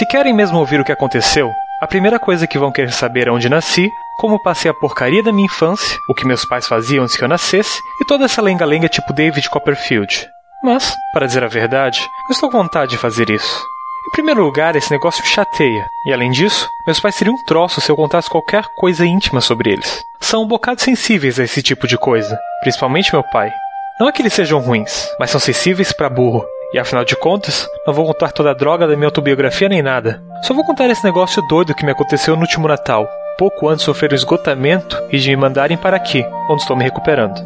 Se querem mesmo ouvir o que aconteceu, a primeira coisa que vão querer saber é onde nasci, como passei a porcaria da minha infância, o que meus pais faziam antes que eu nascesse, e toda essa lenga-lenga tipo David Copperfield. Mas, para dizer a verdade, eu estou com vontade de fazer isso. Em primeiro lugar, esse negócio chateia, e além disso, meus pais seriam um troço se eu contasse qualquer coisa íntima sobre eles. São um bocado sensíveis a esse tipo de coisa, principalmente meu pai. Não é que eles sejam ruins, mas são sensíveis para burro. E afinal de contas, não vou contar toda a droga da minha autobiografia nem nada. Só vou contar esse negócio doido que me aconteceu no último Natal, pouco antes de sofrer um esgotamento e de me mandarem para aqui, onde estou me recuperando.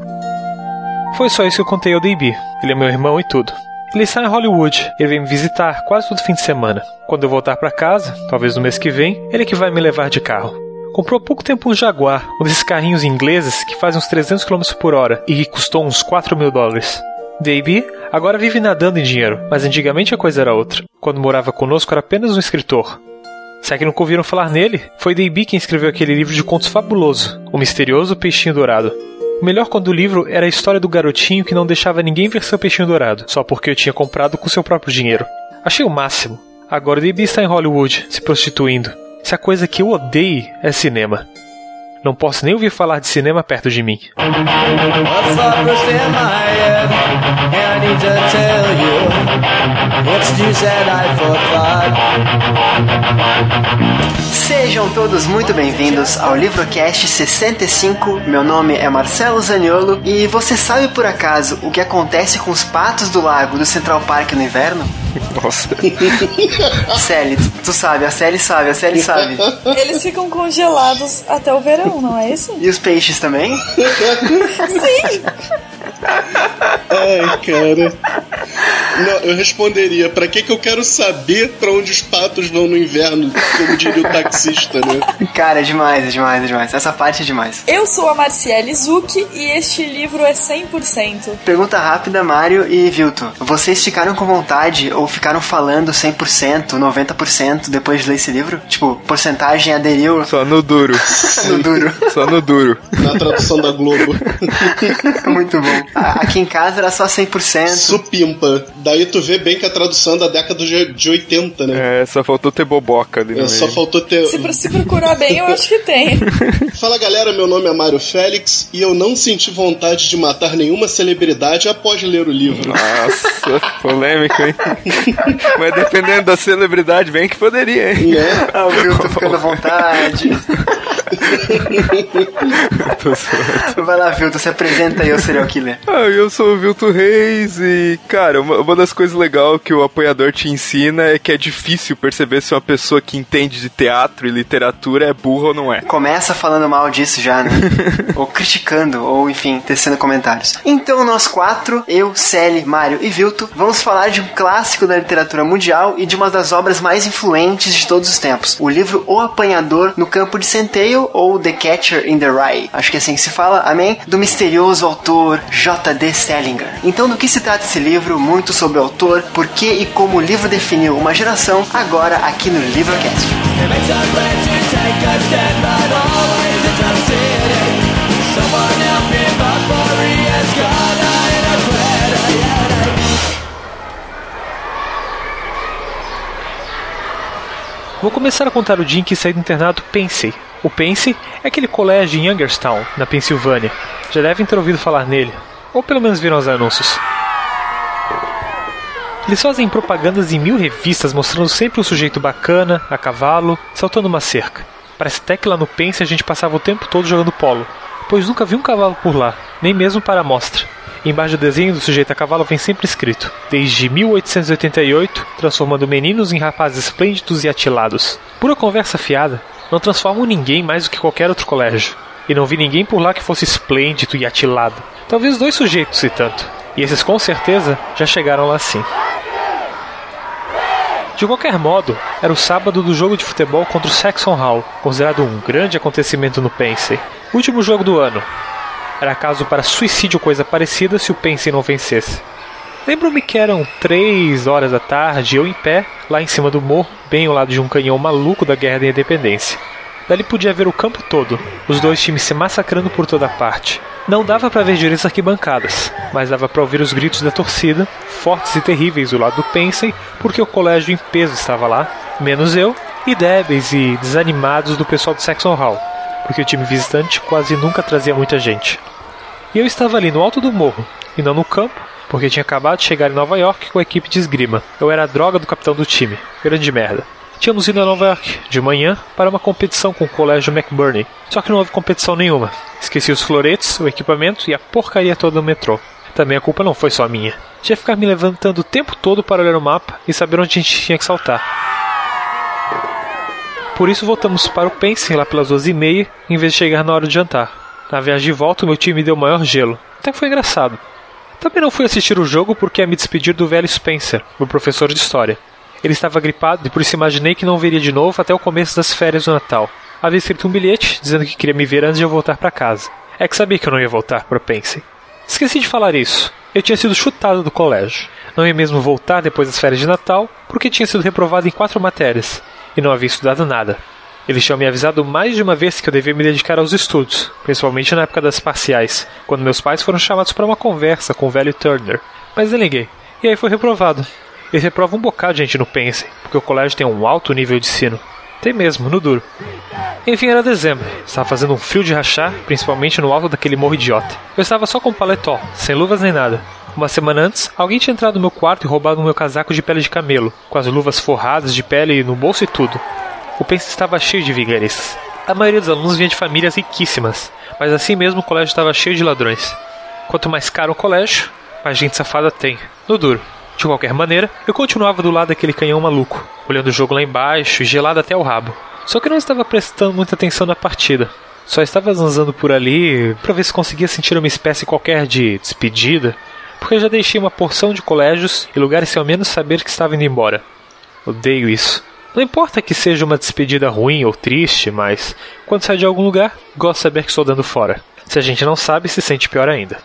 Foi só isso que eu contei ao D.B. Ele é meu irmão e tudo. Ele está em Hollywood. Ele vem me visitar quase todo fim de semana. Quando eu voltar para casa, talvez no mês que vem, ele é que vai me levar de carro. Comprou há pouco tempo um Jaguar, um desses carrinhos ingleses que fazem uns 300 km por hora e que custou uns 4 mil dólares. Davey agora vive nadando em dinheiro, mas antigamente a coisa era outra. Quando morava conosco era apenas um escritor. Se é que nunca ouviram falar nele, foi Davey quem escreveu aquele livro de contos fabuloso, O Misterioso Peixinho Dourado. O melhor quando o livro era a história do garotinho que não deixava ninguém ver seu peixinho dourado, só porque eu tinha comprado com seu próprio dinheiro. Achei o máximo. Agora DB está em Hollywood, se prostituindo. Se a coisa que eu odeio é cinema. Não posso nem ouvir falar de cinema perto de mim. Sejam todos muito bem-vindos ao Livrocast 65. Meu nome é Marcelo Zaniolo e você sabe por acaso o que acontece com os patos do lago do Central Park no inverno? Nossa. Sally, tu, tu sabe, a Sally sabe, a Sally sabe. Eles ficam congelados até o verão, não é isso? E os peixes também? Sim! Ai, cara. Não, eu responderia, pra que que eu quero saber pra onde os patos vão no inverno, como diria o taxista, né? Cara, é demais, é demais, é demais. Essa parte é demais. Eu sou a Marciele Zucchi e este livro é 100%. Pergunta rápida, Mário e Vilto. Vocês ficaram com vontade ou ficaram falando 100%, 90% depois de ler esse livro? Tipo, porcentagem aderiu Só no duro. no duro. Só no duro. Na tradução da Globo. Muito bom. A- Aqui em casa era só 100%. Supimpa. Daí tu vê bem que a tradução é da década de de 80, né? É, só faltou ter boboca ali É, só faltou ter. Se, se procurar bem, eu acho que tem. Fala galera, meu nome é Mário Félix e eu não senti vontade de matar nenhuma celebridade após ler o livro. Nossa, polêmico, hein? Mas dependendo da celebridade, bem que poderia, hein? Né? Ah, o Vilto ficando à vontade. Vai lá, Vilto, se apresenta aí, o serial killer. Ah, eu sou o Vilto Reis e, cara, uma, uma das coisas legais que o apoiador te ensina é que é difícil perceber se uma pessoa que entende de teatro e literatura é burra ou não é. Começa falando mal disso já, né? ou criticando, ou enfim, tecendo comentários. Então, nós quatro, eu, Sally, Mário e Vilto, vamos falar de um clássico da literatura mundial e de uma das obras mais influentes de todos os tempos. O livro O Apanhador no Campo de Centeio, ou The Catcher in the Rye. Acho que é assim que se fala, amém? Do misterioso autor J.D. Salinger. Então, do que se trata esse livro? Muito sobre o autor, por que e como o livro definiu uma geração, agora aqui no Livrocast. Vou começar a contar o dia em que saí do internato Pensey. O Pensey é aquele colégio em Youngerstown, na Pensilvânia. Já devem ter ouvido falar nele, ou pelo menos viram os anúncios. Eles fazem propagandas em mil revistas mostrando sempre um sujeito bacana, a cavalo, saltando uma cerca. Parece até que lá no Pense a gente passava o tempo todo jogando polo, pois nunca vi um cavalo por lá, nem mesmo para a mostra. Embaixo do desenho do sujeito a cavalo vem sempre escrito: Desde 1888, transformando meninos em rapazes esplêndidos e atilados. Pura conversa fiada. Não transformam ninguém mais do que qualquer outro colégio. E não vi ninguém por lá que fosse esplêndido e atilado. Talvez dois sujeitos, se tanto. E esses com certeza já chegaram lá sim. De qualquer modo, era o sábado do jogo de futebol contra o Saxon Hall, considerado um grande acontecimento no Pensey. Último jogo do ano. Era caso para suicídio ou coisa parecida se o Pensey não vencesse. Lembro-me que eram três horas da tarde, eu em pé, lá em cima do morro, bem ao lado de um canhão maluco da Guerra da Independência. Dali podia ver o campo todo, os dois times se massacrando por toda parte. Não dava para ver direito as arquibancadas, mas dava para ouvir os gritos da torcida, fortes e terríveis do lado do Pensey, porque o colégio em peso estava lá, Menos eu e débeis e desanimados do pessoal do Saxon Hall, porque o time visitante quase nunca trazia muita gente. E eu estava ali no alto do morro, e não no campo, porque tinha acabado de chegar em Nova York com a equipe de esgrima. Eu era a droga do capitão do time. Grande merda. Tínhamos ido a Nova York de manhã para uma competição com o colégio McBurney. Só que não houve competição nenhuma. Esqueci os floretes, o equipamento e a porcaria toda do metrô. Também a culpa não foi só minha. Tinha que ficar me levantando o tempo todo para olhar o mapa e saber onde a gente tinha que saltar. Por isso voltamos para o Pence lá pelas duas e meia, em vez de chegar na hora de jantar. Na viagem de volta, o meu time deu maior gelo. Até que foi engraçado. Também não fui assistir o jogo porque ia me despedir do velho Spencer, o professor de história. Ele estava gripado e por isso imaginei que não veria de novo até o começo das férias do Natal. Havia escrito um bilhete dizendo que queria me ver antes de eu voltar para casa. É que sabia que eu não ia voltar para Pence. Esqueci de falar isso. Eu tinha sido chutado do colégio. Não ia mesmo voltar depois das férias de Natal porque tinha sido reprovado em quatro matérias e não havia estudado nada. Eles tinham me avisado mais de uma vez que eu devia me dedicar aos estudos, principalmente na época das parciais, quando meus pais foram chamados para uma conversa com o velho Turner. Mas eu liguei, e aí foi reprovado. Eles reprovam um bocado de gente no Pense, porque o colégio tem um alto nível de ensino. Tem mesmo, no duro. Enfim, era dezembro. Estava fazendo um frio de rachar, principalmente no alto daquele morro idiota. Eu estava só com paletó, sem luvas nem nada. Uma semana antes, alguém tinha entrado no meu quarto e roubado o meu casaco de pele de camelo, com as luvas forradas de pele no bolso e tudo. O Pense estava cheio de vigaristas. A maioria dos alunos vinha de famílias riquíssimas, mas assim mesmo o colégio estava cheio de ladrões. Quanto mais caro o colégio, mais gente safada tem. No duro. De qualquer maneira, eu continuava do lado daquele canhão maluco, olhando o jogo lá embaixo e gelado até o rabo. Só que não estava prestando muita atenção na partida. Só estava zanzando por ali para ver se conseguia sentir uma espécie qualquer de despedida, porque já deixei uma porção de colégios e lugares sem ao menos saber que estava indo embora. Odeio isso. Não importa que seja uma despedida ruim ou triste, mas quando sai de algum lugar, gosto de saber que estou dando fora. Se a gente não sabe, se sente pior ainda.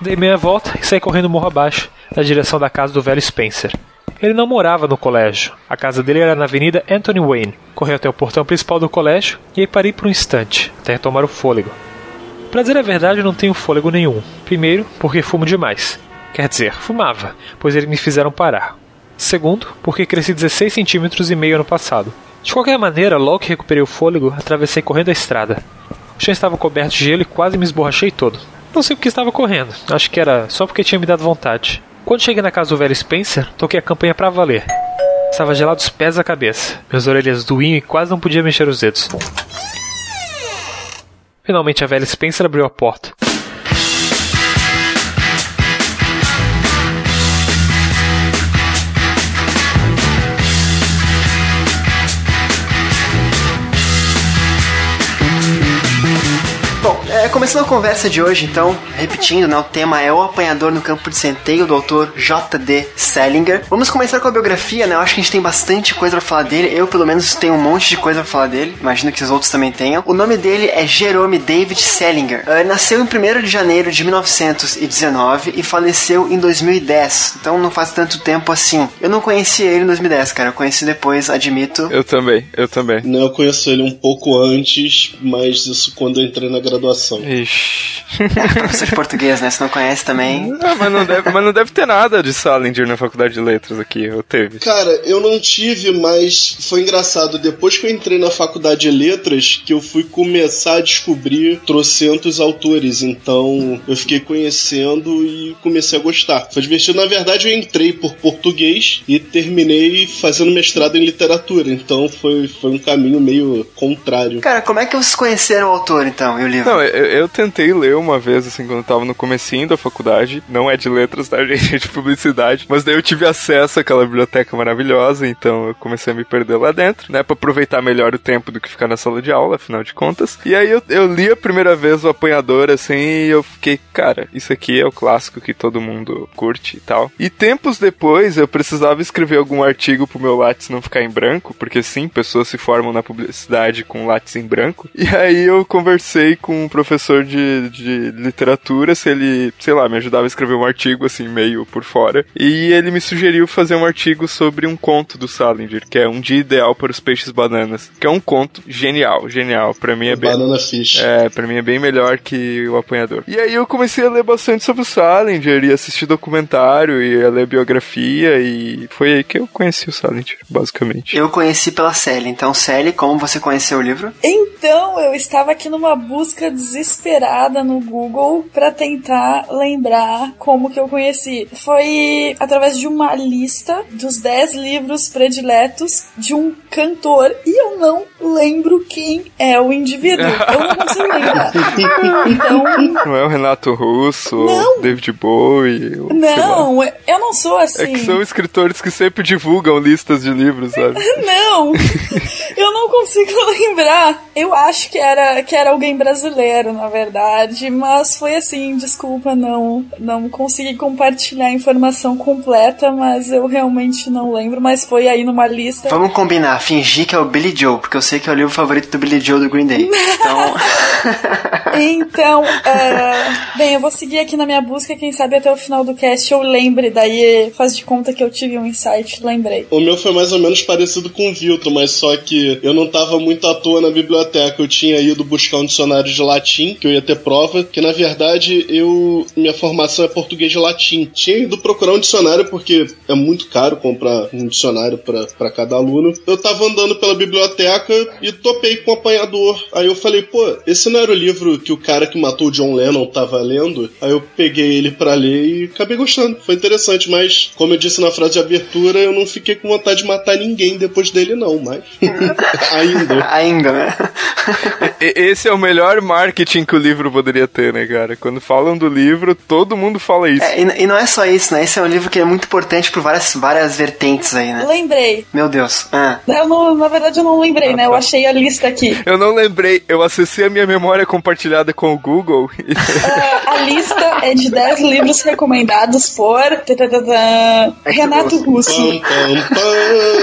Dei meia volta e saí correndo morro abaixo, na direção da casa do velho Spencer. Ele não morava no colégio. A casa dele era na Avenida Anthony Wayne. Corri até o portão principal do colégio e aí parei por um instante, até retomar o fôlego. Pra dizer a verdade, eu não tenho fôlego nenhum. Primeiro, porque fumo demais. Quer dizer, fumava, pois eles me fizeram parar. Segundo, porque cresci 16 centímetros e meio ano passado. De qualquer maneira, logo que recuperei o fôlego, atravessei correndo a estrada. O chão estava coberto de gelo e quase me esborrachei todo. Não sei porque estava correndo, acho que era só porque tinha me dado vontade. Quando cheguei na casa do velho Spencer, toquei a campanha para valer. Estava gelado os pés da cabeça, minhas orelhas doíam e quase não podia mexer os dedos. Finalmente a velha Spencer abriu a porta. Começando a conversa de hoje, então, repetindo, né, o tema é o apanhador no campo de centeio do autor J.D. Salinger. Vamos começar com a biografia, né? Eu acho que a gente tem bastante coisa pra falar dele. Eu, pelo menos, tenho um monte de coisa pra falar dele. Imagino que os outros também tenham. O nome dele é Jerome David Salinger. Uh, nasceu em 1 de janeiro de 1919 e faleceu em 2010. Então não faz tanto tempo assim. Eu não conheci ele em 2010, cara. Eu conheci depois, admito. Eu também, eu também. Não, eu conheço ele um pouco antes, mas isso quando eu entrei na graduação. Ixi. É, professor de português, né? Se não conhece também. Ah, mas, não deve, mas não deve ter nada de Salinger na faculdade de letras aqui, ou teve? Cara, eu não tive, mas foi engraçado. Depois que eu entrei na faculdade de letras, que eu fui começar a descobrir trocentos autores. Então eu fiquei conhecendo e comecei a gostar. Foi divertido. Na verdade, eu entrei por português e terminei fazendo mestrado em literatura. Então foi, foi um caminho meio contrário. Cara, como é que vocês conheceram o autor, então, e o livro? Não, eu, eu tentei ler uma vez, assim, quando eu tava no comecinho da faculdade. Não é de letras, tá, gente? É de publicidade. Mas daí eu tive acesso àquela biblioteca maravilhosa, então eu comecei a me perder lá dentro, né? Pra aproveitar melhor o tempo do que ficar na sala de aula, afinal de contas. E aí eu, eu li a primeira vez o Apanhador, assim, e eu fiquei, cara, isso aqui é o clássico que todo mundo curte e tal. E tempos depois eu precisava escrever algum artigo pro meu lápis não ficar em branco, porque sim, pessoas se formam na publicidade com lápis em branco. E aí eu conversei com um professor professor de, de literatura se ele, sei lá, me ajudava a escrever um artigo, assim, meio por fora. E ele me sugeriu fazer um artigo sobre um conto do Salinger, que é Um Dia Ideal para os Peixes Bananas. Que é um conto genial, genial. Pra mim é bem. Banana Fish. É, pra mim é bem melhor que o apanhador. E aí eu comecei a ler bastante sobre o Salinger e assistir documentário e a ler biografia e foi aí que eu conheci o Salinger, basicamente. Eu conheci pela Sally. Então, Sally, como você conheceu o livro? Então, eu estava aqui numa busca desesperada no Google pra tentar lembrar como que eu conheci. Foi através de uma lista dos 10 livros prediletos de um cantor e eu não lembro quem é o indivíduo. Eu não consigo lembrar. Então, Não é o Renato Russo, Não. David Bowie, o, sei lá. não, eu não sou assim. É que são escritores que sempre divulgam listas de livros, sabe? Não, eu não consigo lembrar. Eu acho que era, que era alguém brasileiro, na verdade, mas foi assim, desculpa, não, não consegui compartilhar a informação completa, mas eu realmente não lembro, mas foi aí numa lista. Vamos combinar, fingir que é o Billy Joe, porque eu sei que é o livro favorito do Billy Joe do Green Day. Então, Então, é, bem, eu vou seguir aqui na minha busca, quem sabe até o final do cast eu lembre, daí faz de conta que eu tive um insight, lembrei. O meu foi mais ou menos parecido com o Vilton, mas só que eu não tava muito à toa na biblioteca. Eu tinha ido buscar um dicionário de latim, que eu ia ter prova, que na verdade eu. Minha formação é português de latim. Tinha ido procurar um dicionário porque é muito caro comprar um dicionário pra pra cada aluno. Eu tava andando pela biblioteca e topei com o apanhador. Aí eu falei, pô, esse não era o livro que o cara que matou o John Lennon tava lendo? Aí eu peguei ele pra ler e acabei gostando. Foi interessante, mas como eu disse na frase de abertura, eu não fiquei com vontade de matar ninguém depois dele, não, mas. Ainda. ainda, né? E- Esse é o melhor marketing que o livro poderia ter, né, cara? Quando falam do livro, todo mundo fala isso. É, e, e não é só isso, né? Esse é um livro que é muito importante por várias, várias vertentes aí, né? Lembrei. Meu Deus. Ah. Eu não- na verdade eu não lembrei, né? Eu achei a lista aqui. Eu não lembrei, eu acessei a minha memória compartilhada com o Google. e- Ah, a lista é de 10 livros recomendados por tadadadã, Renato Russo.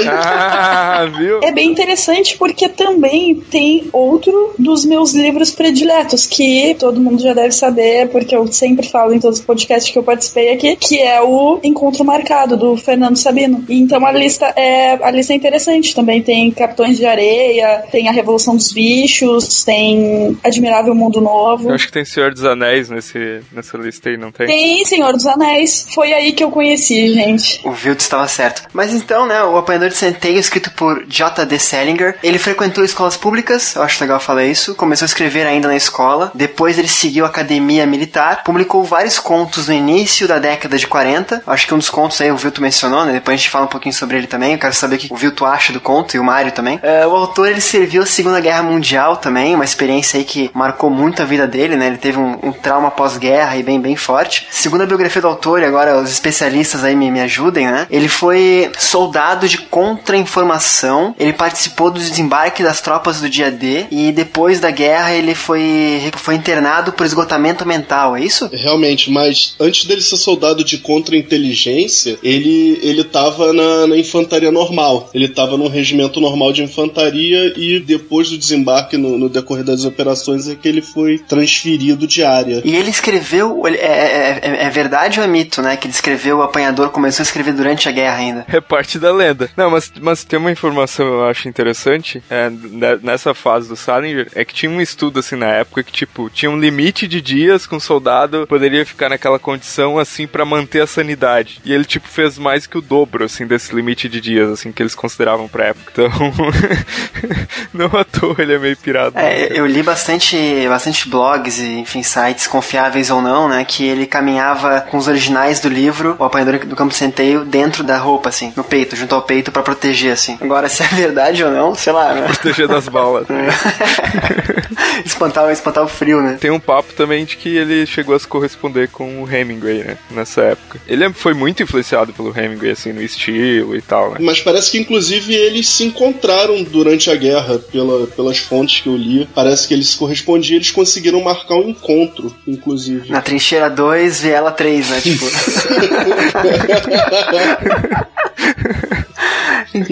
Ah, viu? É bem interessante porque também tem outro dos meus livros prediletos, que todo mundo já deve saber, porque eu sempre falo em todos os podcasts que eu participei aqui, que é o Encontro Marcado, do Fernando Sabino. E Então a lista é a lista é interessante. Também tem Capitões de Areia, tem A Revolução dos Bichos, tem Admirável Mundo Novo. Eu acho que tem Senhor dos Anéis nesse, nessa lista aí, não tem? Tem Senhor dos Anéis. Foi aí que eu conheci, gente. O Vilto estava certo. Mas então, né, o Apanhador de Centeio, escrito por J.D. Salinger, ele frequentou escolas públicas, eu acho legal falar isso, começou a escrever ainda na escola, depois ele seguiu a academia militar, publicou vários contos no início da década de 40, acho que um dos contos aí o Vilto mencionou, né, depois a gente fala um pouquinho sobre ele também, eu quero saber o que o Vilto acha do conto e o Mário também. É, o autor, ele serviu a Segunda Guerra Mundial também, uma experiência aí que marcou muito a vida dele, né, ele teve um, um trauma pós-guerra e bem, bem forte. Segundo a biografia do autor, e agora os especialistas aí me, me ajudem, né? Ele foi soldado de contra-informação, ele participou do desembarque das tropas do dia D e depois da guerra ele foi, foi internado por esgotamento mental, é isso? Realmente, mas antes dele ser soldado de contra-inteligência, ele, ele tava na, na infantaria normal. Ele tava num regimento normal de infantaria e depois do desembarque no, no decorrer das operações é que ele foi transferido de área. E ele escreveu, ele- é, é, é- é verdade ou é mito, né? Que ele escreveu, o apanhador começou a escrever durante a guerra ainda. É parte da lenda. Não, mas, mas tem uma informação que eu acho interessante é, ne- nessa fase do Salinger, é que tinha um estudo assim na época que, tipo, tinha um limite de dias que um soldado poderia ficar naquela condição assim pra manter a sanidade. E ele, tipo, fez mais que o dobro, assim, desse limite de dias, assim, que eles consideravam pra época. Então, não à toa ele é meio pirado. né, É, cara? eu li bastante, bastante blogs e, enfim, sites confiáveis ou não, né? Que ele caminhava com os originais do livro, o apanhador do campo centeio, dentro da roupa, assim, no peito, junto ao peito pra proteger, assim. Agora, se é verdade ou não, sei lá, né? Proteger das balas. espantar, espantar o frio, né? Tem um papo também de que ele chegou a se corresponder com o Hemingway, né? Nessa época. Ele é- foi muito influenciado pelo Hemingway, assim, no estilo e tal, né? Mas parece que inclusive eles se encontraram durante a guerra, pela, pelas fontes que eu li. Parece que eles se correspondiam, eles conseguiram marcar um encontro, inclusive. Na trincheira 2, viela 3, né? Tipo.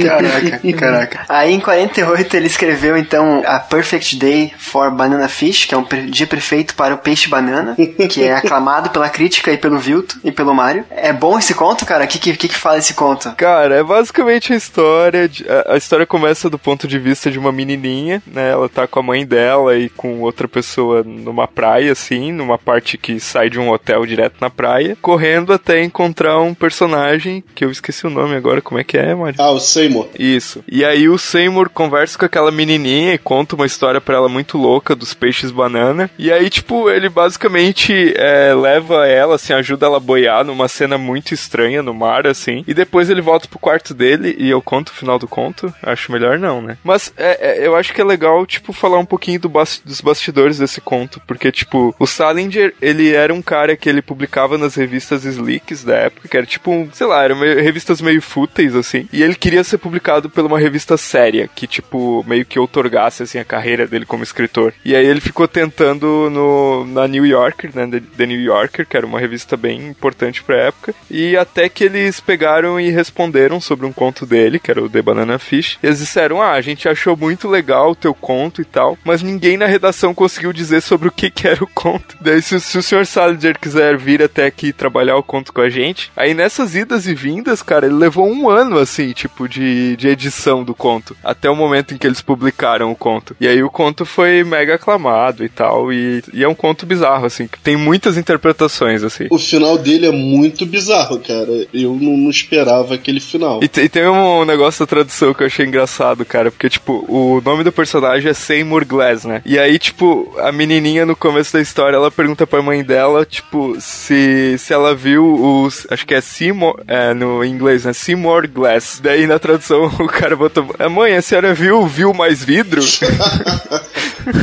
Caraca, caraca. Aí em 48 ele escreveu então A Perfect Day for Banana Fish, que é um dia perfeito para o peixe banana, que é aclamado pela crítica e pelo Vilto e pelo Mario. É bom esse conto, cara? O que, que, que fala esse conto? Cara, é basicamente a história. De, a, a, história começa do ponto de vista de uma menininha, né? Ela tá com a mãe dela e com outra pessoa numa praia, assim, numa parte que sai de um hotel direto na praia, correndo até encontrar um personagem que eu esqueci o nome agora, como é que é, Mario? Ah, o Seymour. Isso. E aí o Seymour conversa com aquela menininha e conta uma história para ela muito louca dos peixes banana. E aí, tipo, ele basicamente é, leva ela, assim, ajuda ela a boiar numa cena muito estranha no mar, assim. E depois ele volta pro quarto dele e eu conto o final do conto. Acho melhor não, né? Mas é, é, eu acho que é legal, tipo, falar um pouquinho do dos bastidores desse conto. Porque, tipo, o Salinger, ele era um cara que ele publicava nas revistas Slicks da época, que era tipo, um, sei lá, eram meio, revistas meio fúteis, assim. E ele queria ser publicado por uma revista séria, que, tipo, meio que outorgasse, assim, a carreira dele como escritor. E aí ele ficou tentando no, na New Yorker, né, The New Yorker, que era uma revista bem importante pra época. E até que eles pegaram e responderam sobre um conto dele, que era o The Banana Fish. E eles disseram, ah, a gente achou muito legal o teu conto e tal, mas ninguém na redação conseguiu dizer sobre o que, que era o conto. Daí, se, se o Sr. Salinger quiser vir até aqui trabalhar o conto com a gente, aí nessas idas e vindas, cara, ele levou um ano, assim, tipo, de, de edição do conto, até o momento em que eles publicaram o conto. E aí o conto foi mega aclamado e tal, e, e é um conto bizarro, assim, que tem muitas interpretações, assim. O final dele é muito bizarro, cara. Eu não, não esperava aquele final. E, e, tem um negócio da tradução que eu achei engraçado, cara, porque, tipo, o nome do personagem é Seymour Glass, né? E aí, tipo, a menininha no começo da história, ela pergunta pra mãe dela, tipo, se, se ela viu os. Acho que é Seymour, é, no inglês, né? Seymour Glass. Daí na tradução o cara botou: Mãe, a senhora viu, viu mais vidro?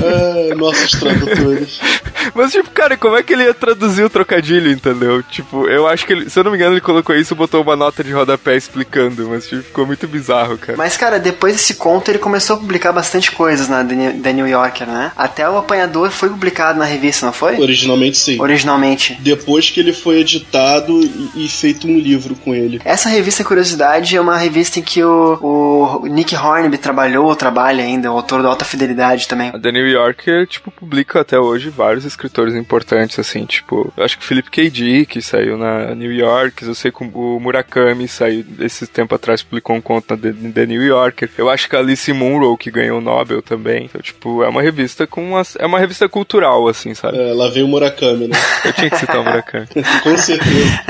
é, nossos tradutores. Mas, tipo, cara, como é que ele ia traduzir o trocadilho, entendeu? Tipo, eu acho que ele, se eu não me engano, ele colocou isso e botou uma nota de rodapé explicando, mas tipo, ficou muito bizarro, cara. Mas, cara, depois desse conto, ele começou a publicar bastante coisas na The New Yorker, né? Até o Apanhador foi publicado na revista, não foi? Originalmente, sim. Originalmente. Depois que ele foi editado e, e feito um livro com ele. Essa revista Curiosidade é uma revista em que o, o Nick Hornby trabalhou, ou trabalha ainda, o autor da Alta Fidelidade também. A The New Yorker, tipo, publica até hoje vários escritores importantes, assim, tipo, eu acho que o Philip K. Dick saiu na New York, eu sei que o Murakami saiu esse tempo atrás, publicou um conto na The, The New Yorker. Eu acho que a Alice Munro, que ganhou o Nobel também. Então, tipo, é uma revista com uma, é uma revista cultural, assim, sabe? É, lá veio o Murakami, né? Eu tinha que citar o Murakami. com certeza.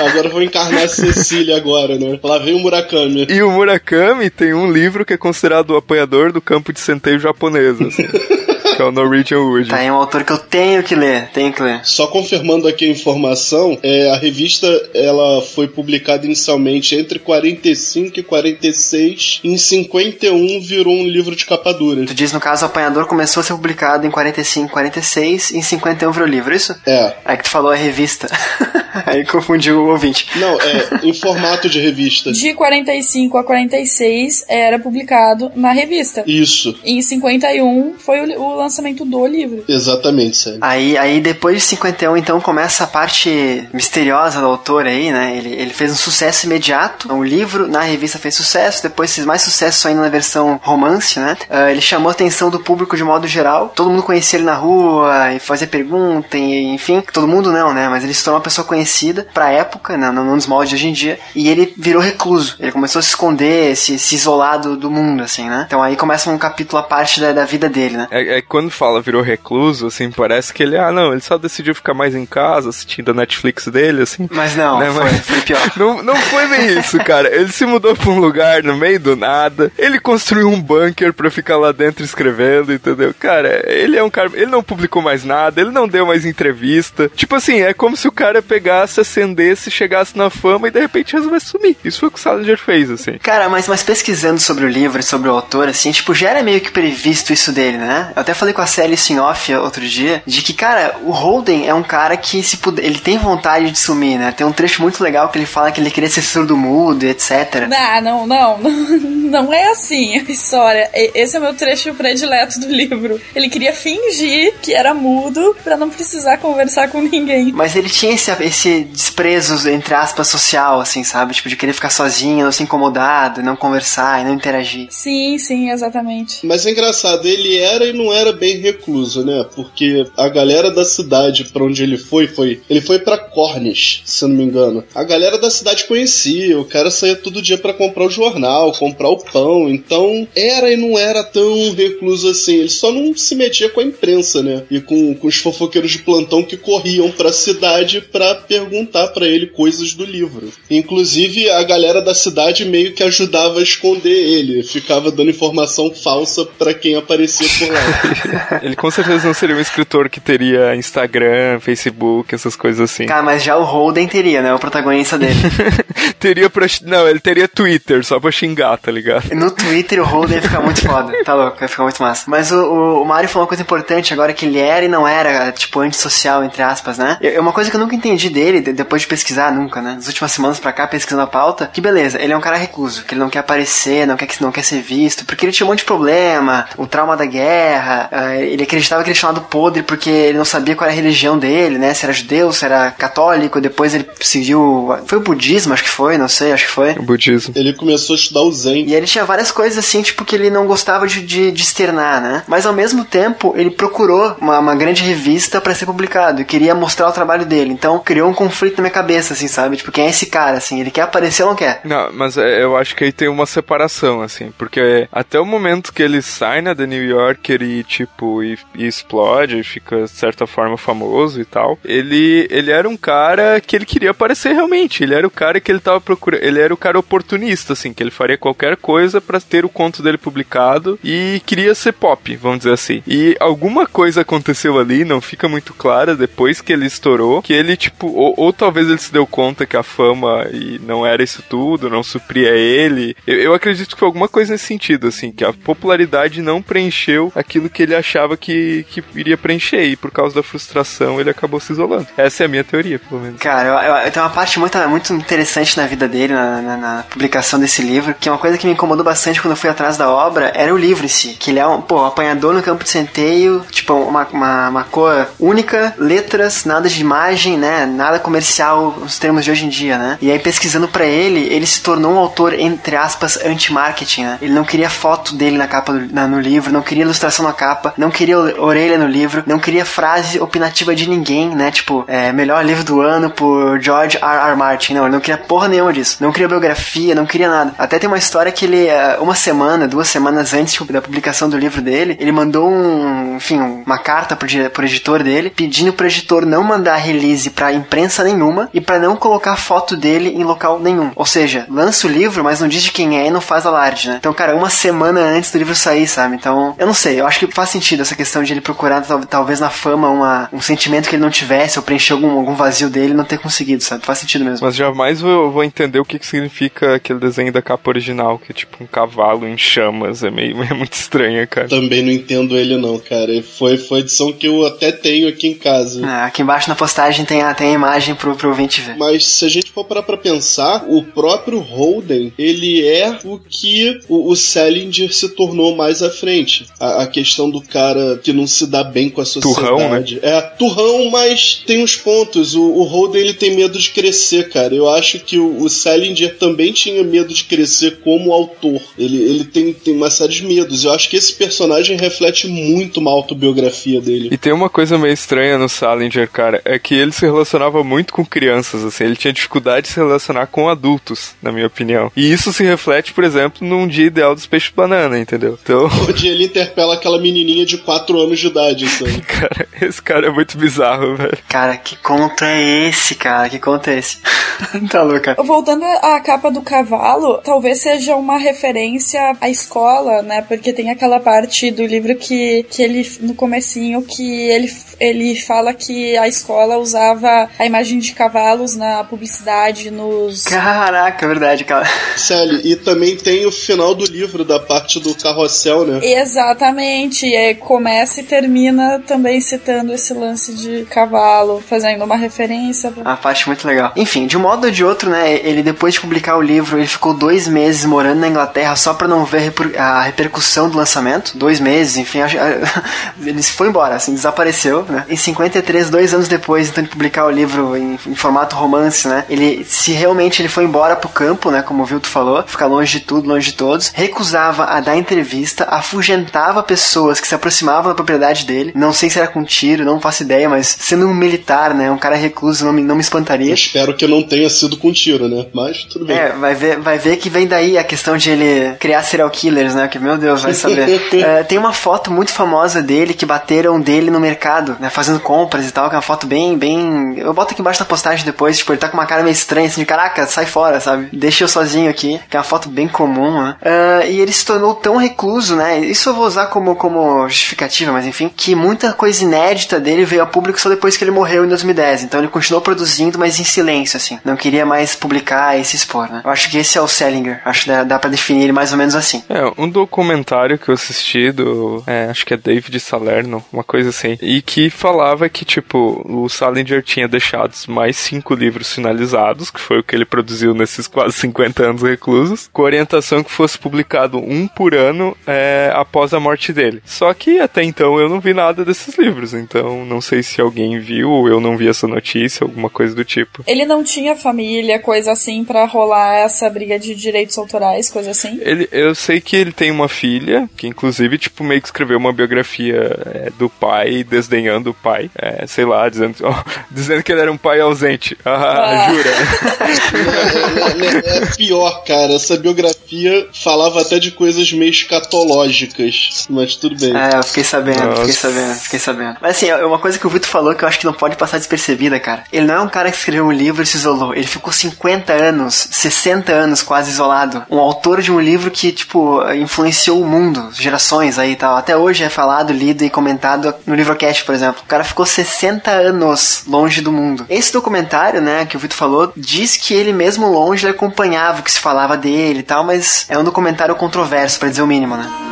Agora eu vou encarnar Cecília agora, né? Lá veio o Murakami. E o Murakami tem um livro que é considerado o apanhador do campo de centeio japonês, assim. que é o Norwegian Wood. Tá, é um autor que eu tenho que ler, tenho que ler. Só confirmando aqui a informação, é, a revista ela foi publicada inicialmente entre 45 e 46, em 51 virou um livro de capa dura. Tu diz, no caso, o Apanhador começou a ser publicado em 45, 46, em 51 virou livro, isso? É. Aí que tu falou a revista. Aí confundiu o ouvinte. Não, é em formato de revista. De 45 a 46 era publicado na revista. Isso. Em 51 foi o, o lançamento do livro. Exatamente, sério. Aí, aí depois de 51, então, começa a parte misteriosa do autor aí, né? Ele, ele fez um sucesso imediato. O livro na revista fez sucesso, depois fez mais sucesso ainda na versão romance, né? Uh, ele chamou a atenção do público de modo geral. Todo mundo conhecia ele na rua e fazia pergunta, e, enfim. Todo mundo não, né? Mas ele se tornou uma pessoa conhecida pra época, né? não nos moldes de hoje em dia. E ele virou recluso. Ele começou a se esconder, se, se isolar do, do mundo, assim, né? Então aí começa um capítulo à parte da, da vida dele, né? É, é quando fala virou recluso, assim, parece que ele, ah, não, ele só decidiu ficar mais em casa, assistindo a Netflix dele, assim. Mas não, né? foi, foi pior. não, não foi bem isso, cara. Ele se mudou pra um lugar no meio do nada, ele construiu um bunker pra ficar lá dentro escrevendo, entendeu? Cara, ele é um cara, ele não publicou mais nada, ele não deu mais entrevista. Tipo assim, é como se o cara pegasse, acendesse, chegasse na fama e de repente resolvesse sumir. Isso foi o que o Salinger fez, assim. Cara, mas, mas pesquisando sobre o livro e sobre o autor, assim, tipo, já era meio que previsto isso dele, né? Eu até falei com a série isso em off outro dia, de que, cara, o Holden é um cara que se puder, ele tem vontade de sumir, né? Tem um trecho muito legal que ele fala que ele queria ser surdo mudo, etc. Não, não, não, não é assim a história. Esse é o meu trecho predileto do livro. Ele queria fingir que era mudo para não precisar conversar com ninguém. Mas ele tinha esse, esse esse desprezo, entre aspas, social, assim, sabe? Tipo, de querer ficar sozinho, não se incomodado, não conversar e não interagir. Sim, sim, exatamente. Mas é engraçado, ele era e não era bem recluso, né? Porque a galera da cidade para onde ele foi, foi. Ele foi para Cornish, se não me engano. A galera da cidade conhecia, o cara saía todo dia para comprar o jornal, comprar o pão. Então, era e não era tão recluso assim. Ele só não se metia com a imprensa, né? E com, com os fofoqueiros de plantão que corriam pra cidade para perguntar para ele coisas do livro. Inclusive, a galera da cidade meio que ajudava a esconder ele, ficava dando informação falsa para quem aparecia por lá. ele com certeza não seria um escritor que teria Instagram, Facebook, essas coisas assim. Cara, mas já o Holden teria, né? O protagonista dele. teria pra. Não, ele teria Twitter só pra xingar, tá ligado? No Twitter o Holden ia ficar muito foda. Tá louco, ia ficar muito massa. Mas o, o, Mario falou uma coisa importante agora que ele era e não era, tipo, antissocial, entre aspas, né? É uma coisa que eu nunca entendi dele, depois de pesquisar, nunca, né? Nas últimas semanas pra cá, pesquisando a pauta, que beleza, ele é um cara recluso, que ele não quer aparecer, não quer, não quer ser visto, porque ele tinha um monte de problema, o trauma da guerra, uh, ele acreditava que ele tinha chamado podre porque ele não sabia qual era a religião dele, né? Se era judeu, se era católico, depois ele seguiu. Foi o budismo, acho que foi, não sei, acho que foi. O budismo. Ele começou a estudar o Zen. E ele tinha várias coisas assim, tipo, que ele não gostava de, de, de externar, né? Mas ao mesmo tempo, ele procurou uma, uma grande revista para ser publicado e queria mostrar o trabalho dele. Então criou um conflito na minha cabeça, assim, sabe? Tipo, quem é esse cara, assim? Ele quer aparecer ou não quer? Não, mas é, eu acho que aí tem uma separação, assim, porque até o momento que ele sai na The New Yorker e, tipo, e, e explode, e fica, de certa forma, famoso e tal, ele, ele era um cara que ele queria aparecer realmente. Ele era o cara que ele tava procurando. Ele era o cara oportunista, assim, que ele faria qualquer coisa para ter o conto dele publicado e queria ser pop, vamos dizer assim. E alguma coisa aconteceu ali, não fica muito clara depois que ele estourou, que ele, tipo, ou, ou talvez ele se deu conta que a fama e não era isso tudo, não supria ele. Eu, eu acredito que foi alguma coisa nesse sentido, assim, que a popularidade não preencheu aquilo que ele achava que, que iria preencher, e por causa da frustração ele acabou se isolando. Essa é a minha teoria, pelo menos. Cara, eu, eu, eu tenho uma parte muito, muito interessante na vida dele, na, na, na, publicação desse livro, que é uma coisa que me incomodou bastante quando eu fui atrás da obra, era o livro em si. Que ele é um, pô, um apanhador no campo de centeio, tipo, uma, uma, uma cor única, letras, nada de imagem, né? Nada comercial, os termos de hoje em dia, né? E aí, pesquisando para ele, ele se tornou um autor, entre aspas, anti-marketing, né? Ele não queria foto dele na capa do, na, no livro, não queria ilustração na capa, não queria orelha no livro, não queria frase opinativa de ninguém, né? Tipo, é, melhor livro do ano por George R. R. Martin. Não, ele não queria porra nenhuma disso. Não queria biografia, não queria nada. Até tem uma história que ele, é, uma semana, duas semanas antes tipo, da publicação do livro dele, ele mandou um, enfim, uma carta pro, pro editor dele, pedindo pro editor não mandar release pra imprensa nenhuma e para não colocar foto dele em local nenhum. Ou seja, lança o livro, mas não diz de quem é e não faz alarde, né? Então, cara, uma semana antes do livro sair, sabe? Então, eu não sei, eu acho que faz sentido essa questão de ele procurar, talvez na fama, uma, um sentimento que ele não tivesse ou preencher algum, algum vazio dele e não ter conseguido, sabe? Faz sentido mesmo. Mas jamais vou, vou entender o que, que significa aquele desenho da capa original, que é tipo um cavalo em chamas. É meio é muito estranho, cara. Também não entendo ele, não, cara. Foi, foi a edição que eu até tenho aqui em casa. Ah, aqui embaixo na postagem tem a, tem a imagem pro, pro ouvinte ver. Mas se a gente for parar pra pensar, o próprio Holden, ele é o que o, o Salinger se tornou mais à frente. A, a, questão do cara que não se dá bem com a sociedade. Turrão, né? É, turrão, mas tem uns pontos. O, o Holden, ele tem medo de crescer, cara. Eu acho que o, o Salinger também tinha medo de crescer como autor. Ele, ele tem, tem uma série de medos. Eu acho que esse personagem reflete muito uma autobiografia dele. E tem uma coisa meio estranha no Salinger, cara, é que ele se relacionava muito com crianças, assim, ele tinha dificuldade de se relacionar com adultos, na minha opinião. E isso se reflete, por exemplo, num dia ideal dos peixes banana, entendeu? Então... Onde ele interpela aquela menininha de 4 anos de idade, assim. cara, esse cara é muito bizarro, velho. Cara, que conto é esse, cara? Que conto é esse? tá louca. Voltando à capa do cavalo, talvez seja uma referência à escola, né? Porque tem aquela parte do livro que, que ele, no comecinho, que ele, ele fala que a escola usava a imagem de cavalos na publicidade, nos... Caraca, é verdade, cara. Sally, e também tem o final do livro, da parte do carrossel, né? Exatamente, aí começa e termina também citando esse lance de cavalo, fazendo uma referência. A parte muito legal. Enfim, de um modo ou de outro, né, ele depois de publicar o livro, ele ficou dois meses morando na Inglaterra só pra não ver a repercussão do lançamento. Dois meses, enfim, ele foi embora, assim, desapareceu, né? Em 53, dois anos depois, então, de publicar o livro, livro em, em, formato romance, né? Ele, se realmente ele foi embora pro campo, né? Como o Vilto falou, ficar longe de tudo, longe de todos, recusava a dar entrevista, afugentava pessoas que se aproximavam da propriedade dele. Não sei se era com tiro, não faço ideia, mas sendo um militar, né? Um cara recluso, não me, não me espantaria. Eu espero que não tenha sido com tiro, né? Mas tudo bem. É, vai ver, vai ver que vem daí a questão de ele criar serial killers, né? Que, meu Deus, vai saber. é, tem uma foto muito famosa dele que bateram dele no mercado, né? Fazendo compras e tal, que é uma foto bem, bem. Eu boto aqui embaixo da postagem depois, tipo, ele tá com uma cara meio estranha, assim, de caraca, sai fora, sabe? Deixa eu sozinho aqui, que é uma foto bem comum, né? Uh, e ele se tornou tão recluso, né? Isso eu vou usar como, como justificativa, mas enfim, que muita coisa inédita dele veio a público só depois que ele morreu em 2010. Então ele continuou produzindo, mas em silêncio, assim. Não queria mais publicar e se expor, né? Eu acho que esse é o Selinger. Acho que dá, dá pra definir ele mais ou menos assim. É, um documentário que eu assisti do. É, acho que é David Salerno, uma coisa assim. E que falava que, tipo, o Salinger tinha deixado mais cinco livros finalizados, que foi o que ele produziu nesses quase 50 anos reclusos, com orientação que fosse publicado um por ano é, após a morte dele. Só que até então eu não vi nada desses livros, então não sei se alguém viu ou eu não vi essa notícia, alguma coisa do tipo. Ele não tinha família, coisa assim, para rolar essa briga de direitos autorais, coisa assim? Ele, eu sei que ele tem uma filha, que inclusive, tipo, meio que escreveu uma biografia é, do pai, desdenhando o pai, é, sei lá, dizendo, oh, dizendo que ele era um pai ausente. Ah, ah. jura? é, é, é pior, cara. Essa biografia falava até de coisas meio escatológicas, mas tudo bem. É, eu fiquei sabendo, Nossa. fiquei sabendo, fiquei sabendo. Mas assim, é uma coisa que o Vitor falou que eu acho que não pode passar despercebida, cara. Ele não é um cara que escreveu um livro e se isolou. Ele ficou 50 anos, 60 anos quase isolado. Um autor de um livro que, tipo, influenciou o mundo, gerações aí e tal. Até hoje é falado, lido e comentado no Livrocast, por exemplo. O cara ficou 60 anos longe do mundo. Esse documentário, né, que o Vitor falou, diz que ele mesmo longe ele acompanhava o que se falava dele e tal, mas é um documentário controverso, para dizer o mínimo, né?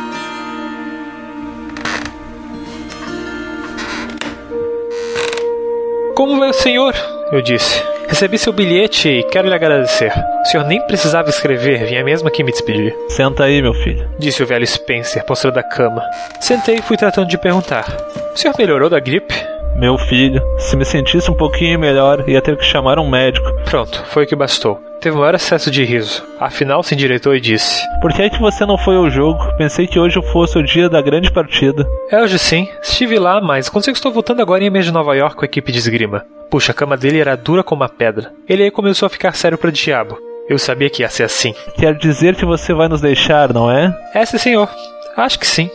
Como vai o senhor? Eu disse. Recebi seu bilhete e quero lhe agradecer. O senhor nem precisava escrever, vinha mesmo aqui me despedir. Senta aí, meu filho. Disse o velho Spencer, postrando da cama. Sentei e fui tratando de perguntar. O senhor melhorou da gripe? Meu filho, se me sentisse um pouquinho melhor, ia ter que chamar um médico. Pronto, foi o que bastou. Teve um maior acesso de riso. Afinal, se endireitou e disse: Por que é que você não foi ao jogo? Pensei que hoje fosse o dia da grande partida. É hoje sim. Estive lá, mas consigo estou voltando agora em mês de Nova York com a equipe de esgrima. Puxa, a cama dele era dura como uma pedra. Ele aí começou a ficar sério para diabo. Eu sabia que ia ser assim. Quer dizer que você vai nos deixar, não é? É, sim, senhor. Acho que sim.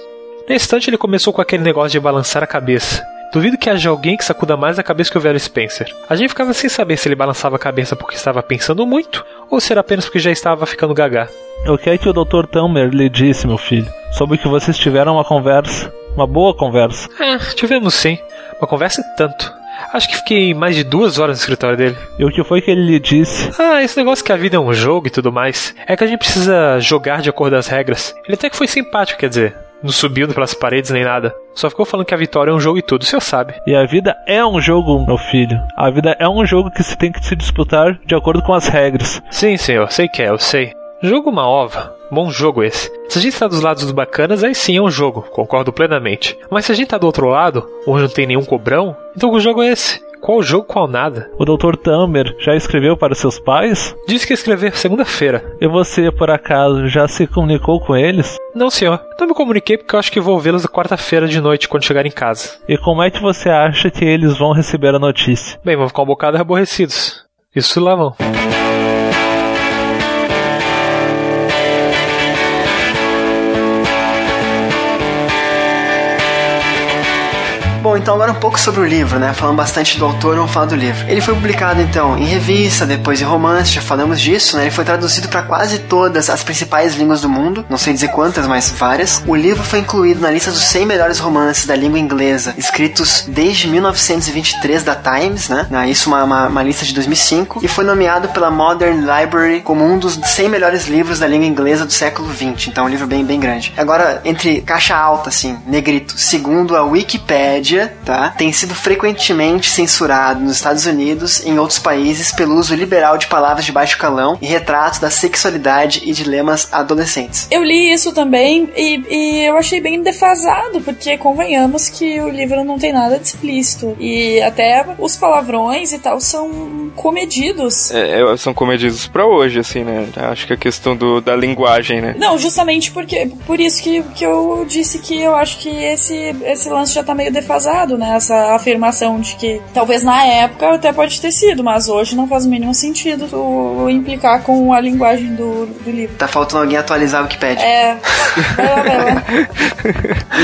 No instante ele começou com aquele negócio de balançar a cabeça. Duvido que haja alguém que sacuda mais a cabeça que o velho Spencer. A gente ficava sem saber se ele balançava a cabeça porque estava pensando muito ou se era apenas porque já estava ficando gaga. O que é que o Dr. Tamer lhe disse, meu filho? Soube que vocês tiveram uma conversa. Uma boa conversa. É, tivemos sim. Uma conversa e tanto. Acho que fiquei mais de duas horas no escritório dele. E o que foi que ele lhe disse? Ah, esse negócio que a vida é um jogo e tudo mais. É que a gente precisa jogar de acordo com as regras. Ele até que foi simpático, quer dizer. Não subiu pelas paredes nem nada. Só ficou falando que a vitória é um jogo e tudo, o senhor sabe. E a vida é um jogo, meu filho. A vida é um jogo que se tem que se disputar de acordo com as regras. Sim, senhor, sei que é, eu sei. Jogo uma ova. Bom jogo esse. Se a gente está dos lados dos bacanas, aí sim é um jogo, concordo plenamente. Mas se a gente tá do outro lado, onde não tem nenhum cobrão, então o jogo é esse? Qual jogo, qual nada? O Dr. Tamer já escreveu para seus pais? Disse que ia escrever segunda-feira. E você, por acaso, já se comunicou com eles? Não, senhor. Não me comuniquei porque eu acho que vou vê-los quarta-feira de noite quando chegar em casa. E como é que você acha que eles vão receber a notícia? Bem, vão ficar um bocado aborrecidos. Isso lá vão. Bom, então agora um pouco sobre o livro, né? Falando bastante do autor, vamos falar do livro. Ele foi publicado então em revista, depois em romance, já falamos disso, né? Ele foi traduzido para quase todas as principais línguas do mundo, não sei dizer quantas, mas várias. O livro foi incluído na lista dos 100 melhores romances da língua inglesa, escritos desde 1923 da Times, né? Ah, isso uma, uma, uma lista de 2005 e foi nomeado pela Modern Library como um dos 100 melhores livros da língua inglesa do século 20. Então, é um livro bem bem grande. Agora entre caixa alta assim, negrito, segundo a Wikipedia mídia, tá? Tem sido frequentemente censurado nos Estados Unidos e em outros países pelo uso liberal de palavras de baixo calão e retratos da sexualidade e dilemas adolescentes. Eu li isso também e, e eu achei bem defasado, porque convenhamos que o livro não tem nada de explícito. E até os palavrões e tal são comedidos. É, é, são comedidos pra hoje, assim, né? Acho que a questão do, da linguagem, né? Não, justamente porque por isso que, que eu disse que eu acho que esse, esse lance já tá meio defasado, né? Essa afirmação de que talvez na época até pode ter sido, mas hoje não faz o mínimo sentido tu implicar com a linguagem do, do livro. Tá faltando alguém atualizar o Wikipedia. É. Vai lá, vai lá.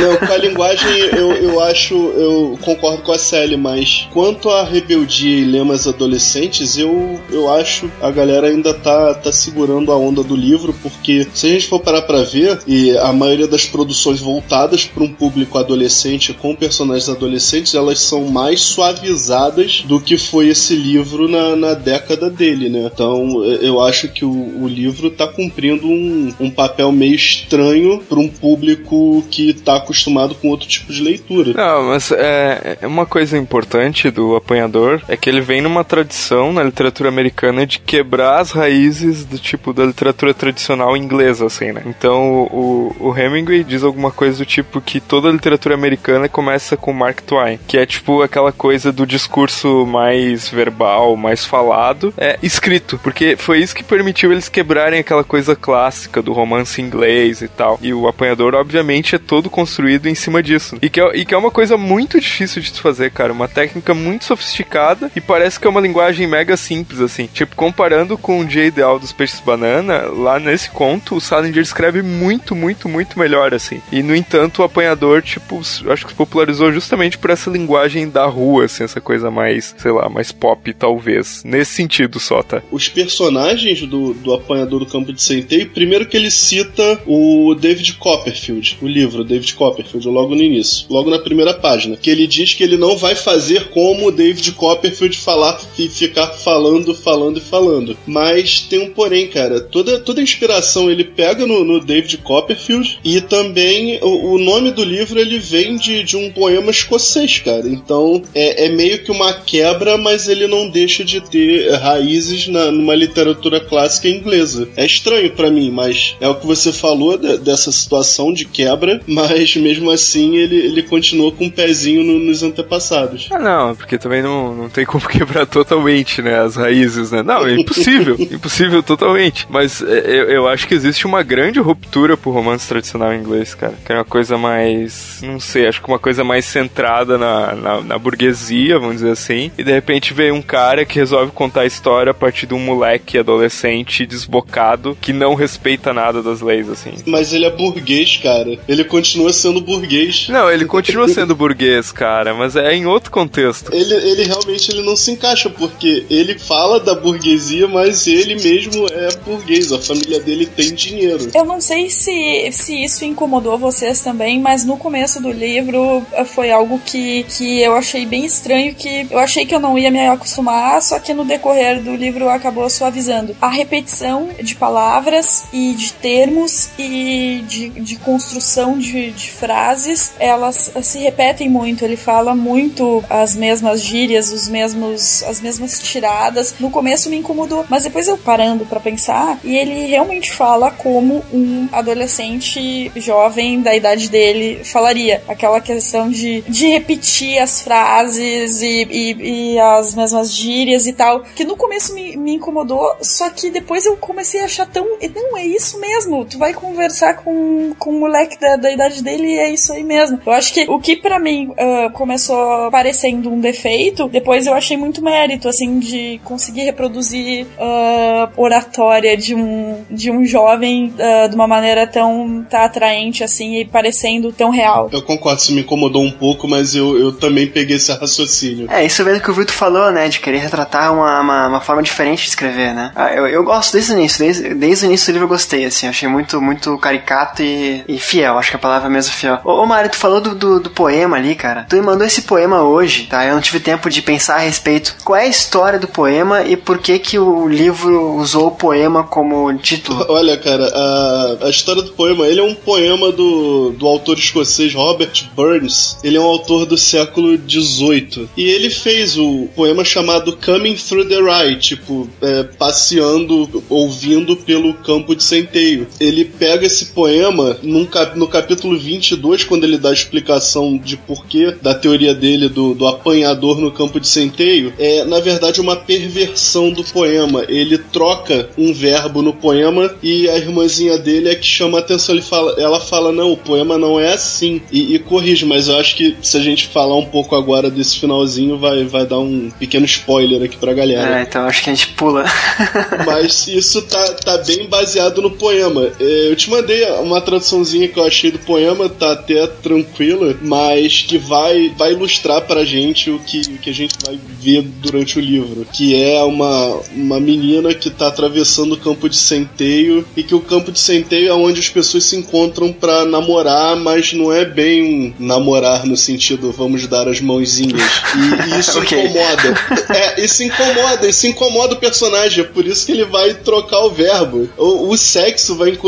Não, com a linguagem eu, eu acho, eu concordo com a Sally, mas quanto à rebeldia e lemas adolescentes, eu, eu acho a galera ainda tá, tá segurando a onda do livro, porque se a gente for parar pra ver, e a maioria das produções voltadas para um público adolescente com personagens adolescentes, elas são mais suavizadas do que foi esse livro na, na década dele, né? Então eu acho que o, o livro tá cumprindo um, um papel meio estranho para um público que tá acostumado com outro tipo de leitura. Não, mas é, é uma coisa importante do apanhador é que ele vem numa tradição na literatura americana de quebrar as raízes do tipo da literatura tradicional inglesa, assim, né? Então o, o Hemingway diz alguma coisa do tipo que toda a literatura americana começa com Mark Twain, que é tipo aquela coisa do discurso mais verbal, mais falado, é escrito, porque foi isso que permitiu eles quebrarem aquela coisa clássica do romance inglês e tal. E o apanhador, obviamente, é todo construído em cima disso. E que é, e que é uma coisa muito difícil de fazer, cara. Uma técnica muito sofisticada e parece que é uma linguagem mega simples, assim. Tipo, comparando com o dia ideal dos peixes banana, lá nesse conto, o Salinger escreve muito, muito, muito melhor, assim. E, no entanto, o apanhador, tipo, acho que popularizou justamente por essa linguagem da rua, assim, essa coisa mais, sei lá, mais pop, talvez. Nesse sentido só, tá? Os personagens do, do Apanhador do Campo de Centeio, primeiro que ele cita o David Copperfield, o livro David Copperfield, logo no início, logo na primeira página, que ele diz que ele não vai fazer como o David Copperfield falar e ficar falando, falando e falando. Mas tem um porém, cara. Toda, toda inspiração ele pega no, no David Copperfield e também o, o nome do livro ele vem de, de um poema escocês, cara. Então é, é meio que uma quebra, mas ele não deixa de ter raízes na, numa literatura clássica inglesa. É estranho para mim, mas é o que você falou de, dessa situação de quebra, mas mesmo assim ele, ele continua com um pezinho no, nos antepassados. Ah, não, porque também não, não tem como quebrar totalmente, né, as raízes, né? Não, é impossível, impossível totalmente. Mas é, eu, eu acho que existe uma grande ruptura pro romance tradicional inglês, cara. Que é uma coisa mais, não sei, acho que uma coisa mais centrada na, na, na burguesia, vamos dizer assim. E de repente vem um cara que resolve contar a história a partir de um moleque adolescente desbocado que não respeita nada das leis, assim. Mas ele é burguês, cara. Ele continua sendo burguês. Não, ele continua sendo burguês, cara, mas é em outro contexto. Ele, ele realmente ele não se encaixa, porque ele fala da burguesia, mas ele mesmo é burguês. A família dele tem dinheiro. Eu não sei se, se isso incomodou vocês também, mas no começo do livro eh, foi algo que, que eu achei bem estranho, que eu achei que eu não ia me acostumar, só que no decorrer do livro acabou suavizando. A repetição de palavras e de termos e de, de construção de, de frases, elas se repetem muito. Ele fala muito as mesmas gírias, os mesmos, as mesmas tiradas. No começo me incomodou, mas depois eu parando para pensar, e ele realmente fala como um adolescente jovem da idade dele falaria. Aquela questão de, de repetir as frases e, e, e as mesmas gírias e tal, que no começo me, me incomodou, só que depois eu comecei a achar tão. Não, é isso mesmo. Tu vai conversar com, com o moleque da, da idade dele e é isso aí mesmo. Eu acho que o que para mim uh, começou parecendo um defeito, depois eu achei muito mérito, assim, de conseguir reproduzir uh, oratória de um, de um jovem uh, de uma maneira tão tá atraente, assim, e parecendo tão real. Eu concordo, isso me incomodou um pouco, mas eu, eu também peguei esse raciocínio. É, isso mesmo que o Vitor falou, né? De querer retratar uma, uma, uma forma diferente de escrever, né? Ah, eu, eu gosto desde o início, desde, desde o início do livro eu gostei, assim. Achei muito, muito caricato e, e fiel, acho que a palavra é mesmo fiel. Ô, ô Mário, tu falou do, do, do poema ali, cara. Tu me mandou esse poema hoje, tá? Eu não tive tempo de pensar a respeito. Qual é a história do poema e por que que o livro usou o poema como título? Olha, cara, a, a história do poema, ele é um poema do, do autor escocês Robert Burns. Ele Ele é um autor do século XVIII. E ele fez o poema chamado Coming Through the Rye, tipo, é, passeando, ouvindo pelo campo de centeio. Ele pega esse poema num cap, no capítulo 22, quando ele dá a explicação de porquê da teoria dele do, do apanhador no campo de centeio, é na verdade uma perversão do poema. Ele troca um verbo no poema e a irmãzinha dele é que chama a atenção. Ele fala, ela fala: Não, o poema não é assim. E, e corrige, mas eu acho que se a gente falar um pouco agora desse finalzinho, vai, vai dar um pequeno spoiler aqui pra galera. É, então acho que a gente pula. mas isso tá, tá bem baseado no poema. É, eu te mandei uma traduçãozinha que eu achei do poema, tá até tranquila, mas que vai, vai ilustrar pra gente o que, o que a gente vai ver durante o livro. Que é uma, uma menina que tá atravessando o campo de centeio e que o campo de centeio é onde as pessoas se encontram para namorar, mas não é bem um namorar no sentido vamos dar as mãozinhas. E, e isso okay. incomoda. É, isso incomoda, isso incomoda o personagem, é por isso que ele vai trocar o verbo. O, o sexo vai,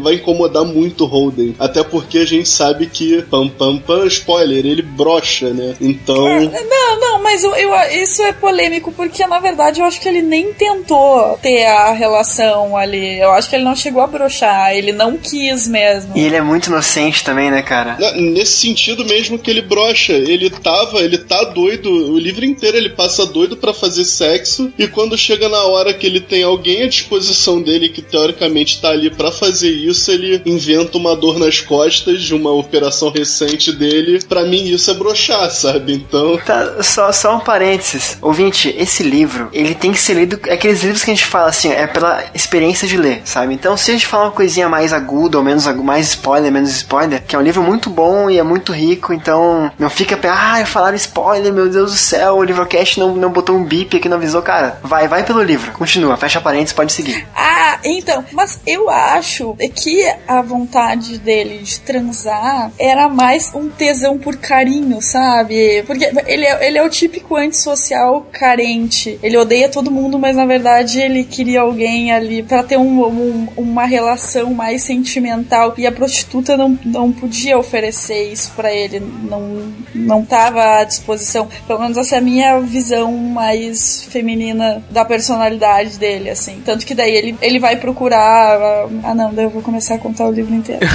vai incomodar muito Holden, até porque a gente sabe que pam pam pam, spoiler, ele brocha, né? Então. É, não, não, mas eu, eu, isso é polêmico porque na verdade eu acho que ele nem tentou ter a relação ali. Eu acho que ele não chegou a brochar, ele não quis mesmo. E ele é muito inocente também, né, cara? Nesse sentido mesmo que ele brocha, ele tava, ele tá doido, o livro inteiro ele passa doido para fazer sexo e quando chega na hora que ele tem alguém à disposição dele que teoricamente tá ali para fazer isso, ele inventa uma dor nas costas de uma operação recente dele. Para mim isso é brochar, sabe? Então. Tá, só, só um parênteses. Ouvinte, esse livro, ele tem que ser lido. É aqueles livros que a gente fala assim, é pela experiência de ler, sabe? Então, se a gente falar uma coisinha mais aguda ou menos mais spoiler, menos spoiler, que é um livro muito bom e é muito rico, então não fica, ah, falaram spoiler, meu Deus do céu, o livrocast não, não botou um bip aqui, não avisou, cara. Vai, vai pelo livro. Continua, fecha parênteses, pode seguir. Ah, então, mas eu acho que a vontade dele de transar era mais um tesão por carinho, sabe? Porque ele é, ele é o típico antissocial carente. Ele odeia todo mundo, mas na verdade ele queria alguém ali para ter um, um, uma relação mais sentimental. E a prostituta não, não podia oferecer isso para ele. Não, não tava à disposição. Pelo menos essa é a minha visão mais feminina da personalidade dele, assim. Tanto que daí ele, ele vai procurar. Ah, não, daí eu vou começar a contar o livro inteiro.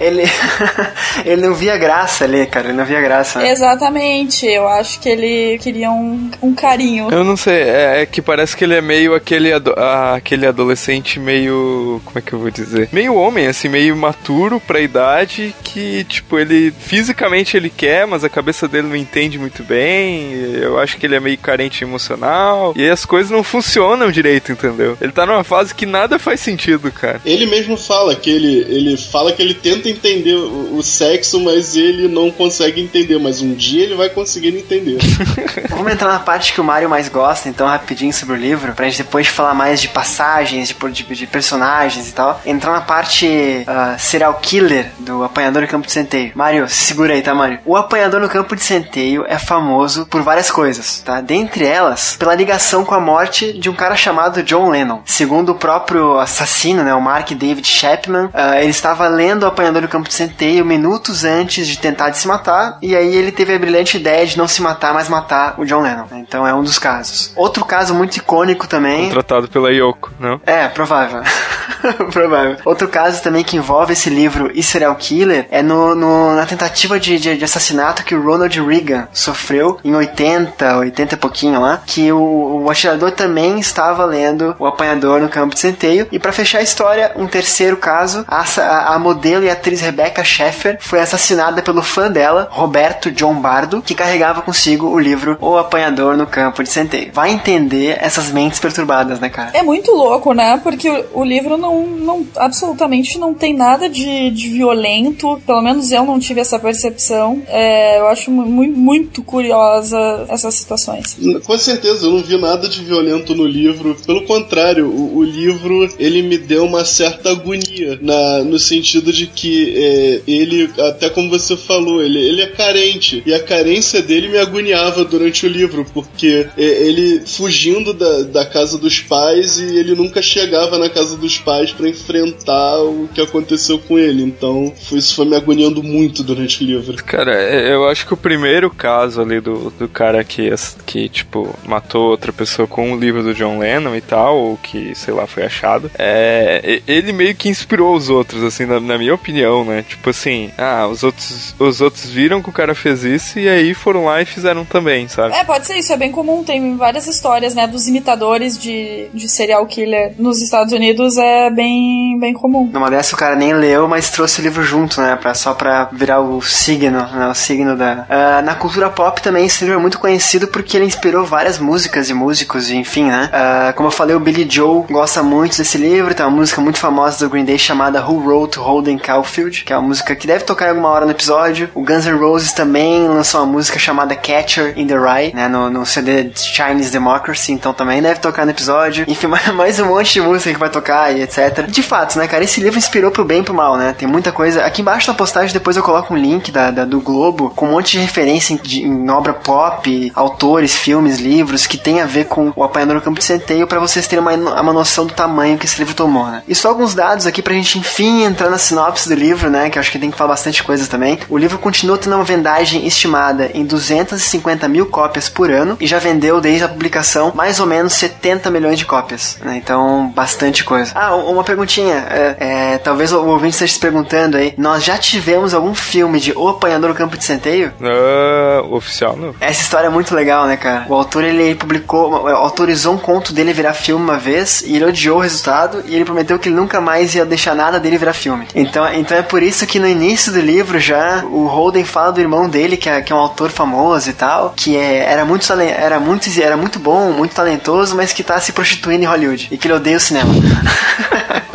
ele, ele não via graça ali, cara. Ele não via graça. Né? Exatamente. Eu acho que ele queria um, um carinho. Eu não sei. É, é que parece que ele é meio aquele, ado aquele adolescente meio. Como é que eu vou dizer? Meio homem, assim, meio maturo pra idade que, tipo, ele fisicamente ele quer, mas a cabeça dele não entende muito bem. Eu acho que ele é meio carente emocional. E aí as coisas não funcionam direito, entendeu? Ele tá numa fase que nada faz sentido, cara. Ele mesmo fala que ele, ele fala que ele tenta entender o, o sexo, mas ele não consegue entender. Mas um dia ele vai conseguir entender. Vamos entrar na parte que o Mario mais gosta, então, rapidinho sobre o livro, pra gente depois falar mais de passagens, de, de, de personagens e tal. Entrar na parte uh, serial killer do Apanhador do Campo de Centeio. Mario, se segura aí, tá, Mario? O Apanhador no Campo de Centeio é famoso por várias coisas, tá? Dentre elas, pela ligação com a morte de um cara chamado John Lennon. Segundo o próprio assassino, né, o Mark David Chapman, uh, ele estava lendo o Apanhador no Campo de Centeio minutos antes de tentar de se matar, e aí ele teve a brilhante ideia de não se matar, mas matar o John Lennon. Então é um dos casos. Outro caso muito icônico também. Contratado pela Yoko, não? É, provável. provável. Outro caso também que envolve esse livro e serial killer é no, no na tentativa de, de, de, assassinato que o Ronald Reagan sofreu em 80, 80 e pouquinho lá, que o, o atirador também estava lendo o apanhador no campo de centeio. E para fechar a história, um terceiro caso, a, a modelo e atriz Rebecca Sheffer foi assassinada pelo fã dela, Roberto John Bardo, que carregava consigo o livro O Apanhador no Campo de Centeio. Vai entender essas mentes perturbadas, né, cara? É muito louco, né? Porque o, o livro não, não absolutamente não tem nada de, de violento, pelo menos eu não tive essa percepção. É, eu acho muito, muito curiosa essas situações. Com certeza, eu não vi nada de violento no livro. Pelo contrário, o, o livro ele me deu uma certa agonia na, no sentido de que é, ele, até como você falou, ele, ele é carente e a carência dele me agoniava durante o livro porque é, ele fugindo da, da casa dos pais e ele nunca chegava na casa dos pais para enfrentar o que aconteceu com ele. Então isso foi me agoniando muito durante o livro. Cara, é, eu acho que o primeiro caso ali do, do cara que, que, tipo, matou outra pessoa com o livro do John Lennon e tal, ou que, sei lá, foi achado, é, ele meio que inspirou os outros, assim, na, na minha opinião, né? Tipo assim, ah, os outros, os outros viram que o cara fez isso e aí foram lá e fizeram também, sabe? É, pode ser isso, é bem comum. Tem várias histórias, né, dos imitadores de, de serial killer nos Estados Unidos, é bem, bem comum. Numa dessa o cara nem leu, mas trouxe o livro junto, né, pra, só pra virar o signo, né, o signo da... Uh, na cultura pop também esse livro é muito conhecido porque ele inspirou várias músicas e músicos, enfim, né. Uh, como eu falei, o Billy Joe gosta muito desse livro, tem uma música muito famosa do Green Day chamada Who Wrote Holden Caulfield, que é uma música que deve tocar em alguma hora no episódio. O Guns N' Roses também lançou uma música chamada Catcher in the Rye, né, no, no CD Chinese Democracy, então também deve tocar no episódio. Enfim, mais um monte de música que vai tocar e etc. De fato, né, cara, esse livro inspirou pro bem e pro mal, né? Tem muita coisa. Aqui embaixo na depois eu coloco um link da, da do Globo com um monte de referência em, de, em obra pop, autores, filmes, livros que tem a ver com o apanhador no campo de centeio para vocês terem uma, uma noção do tamanho que esse livro tomou, né? E só alguns dados aqui pra gente enfim entrar na sinopse do livro, né? Que eu acho que tem que falar bastante coisa também. O livro continua tendo uma vendagem estimada em 250 mil cópias por ano e já vendeu desde a publicação mais ou menos 70 milhões de cópias, né? Então, bastante coisa. Ah, uma perguntinha. É, é, talvez o ouvinte esteja se perguntando aí. Nós já tivemos algum filme de O Apanhador no Campo de Centeio? Uh, oficial, não. Essa história é muito legal, né, cara? O autor, ele publicou, autorizou um conto dele virar filme uma vez e ele odiou o resultado e ele prometeu que ele nunca mais ia deixar nada dele virar filme. Então, então é por isso que no início do livro já o Holden fala do irmão dele, que é, que é um autor famoso e tal, que é, era, muito, era, muito, era muito bom, muito talentoso, mas que tá se prostituindo em Hollywood e que ele odeia o cinema.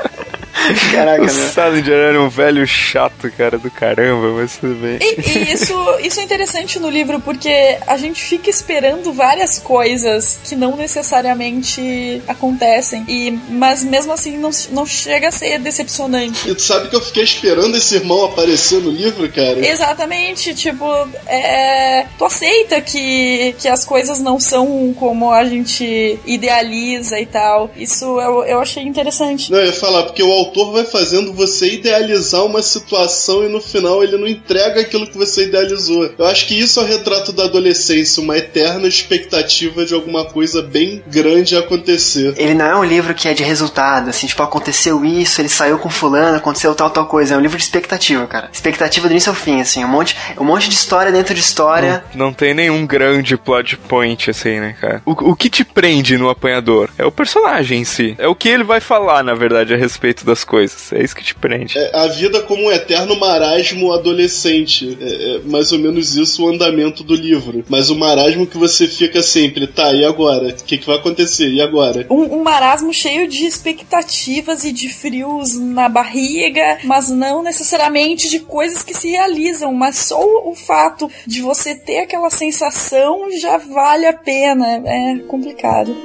Caraca, o né? Salinger era um velho chato, cara, do caramba, mas tudo bem. E, e, isso, isso é interessante no livro, porque a gente fica esperando várias coisas que não necessariamente acontecem. E, mas mesmo assim não, não chega a ser decepcionante. E tu sabe que eu fiquei esperando esse irmão aparecer no livro, cara? Exatamente, tipo, é, tu aceita que, que as coisas não são como a gente idealiza e tal. Isso eu, eu achei interessante. Não, eu ia falar, porque o autor vai fazendo você idealizar uma situação e no final ele não entrega aquilo que você idealizou. Eu acho que isso é o retrato da adolescência, uma eterna expectativa de alguma coisa bem grande acontecer. Ele não é um livro que é de resultado, assim, tipo, aconteceu isso, ele saiu com fulano, aconteceu tal, tal coisa. É um livro de expectativa, cara. Expectativa do início ao fim, assim, um monte, um monte de história dentro de história. Não, não tem nenhum grande plot point, assim, né, cara? O, o que te prende no apanhador é o personagem em si. É o que ele vai falar, na verdade, a respeito das coisas. É isso que te prende. É, a vida como um eterno marasmo adolescente. É, é, mais ou menos isso o andamento do livro. Mas o marasmo que você fica sempre, tá, e agora? O que, que vai acontecer? E agora? Um, um marasmo cheio de expectativas e de frios na barriga, mas não necessariamente de coisas que se realizam, mas só o fato de você ter aquela sensação já vale a pena. É complicado.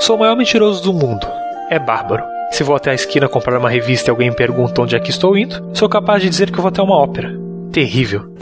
Sou o maior mentiroso do mundo. É bárbaro. Se vou até a esquina comprar uma revista e alguém me pergunta onde é que estou indo, sou capaz de dizer que vou até uma ópera. Terrível.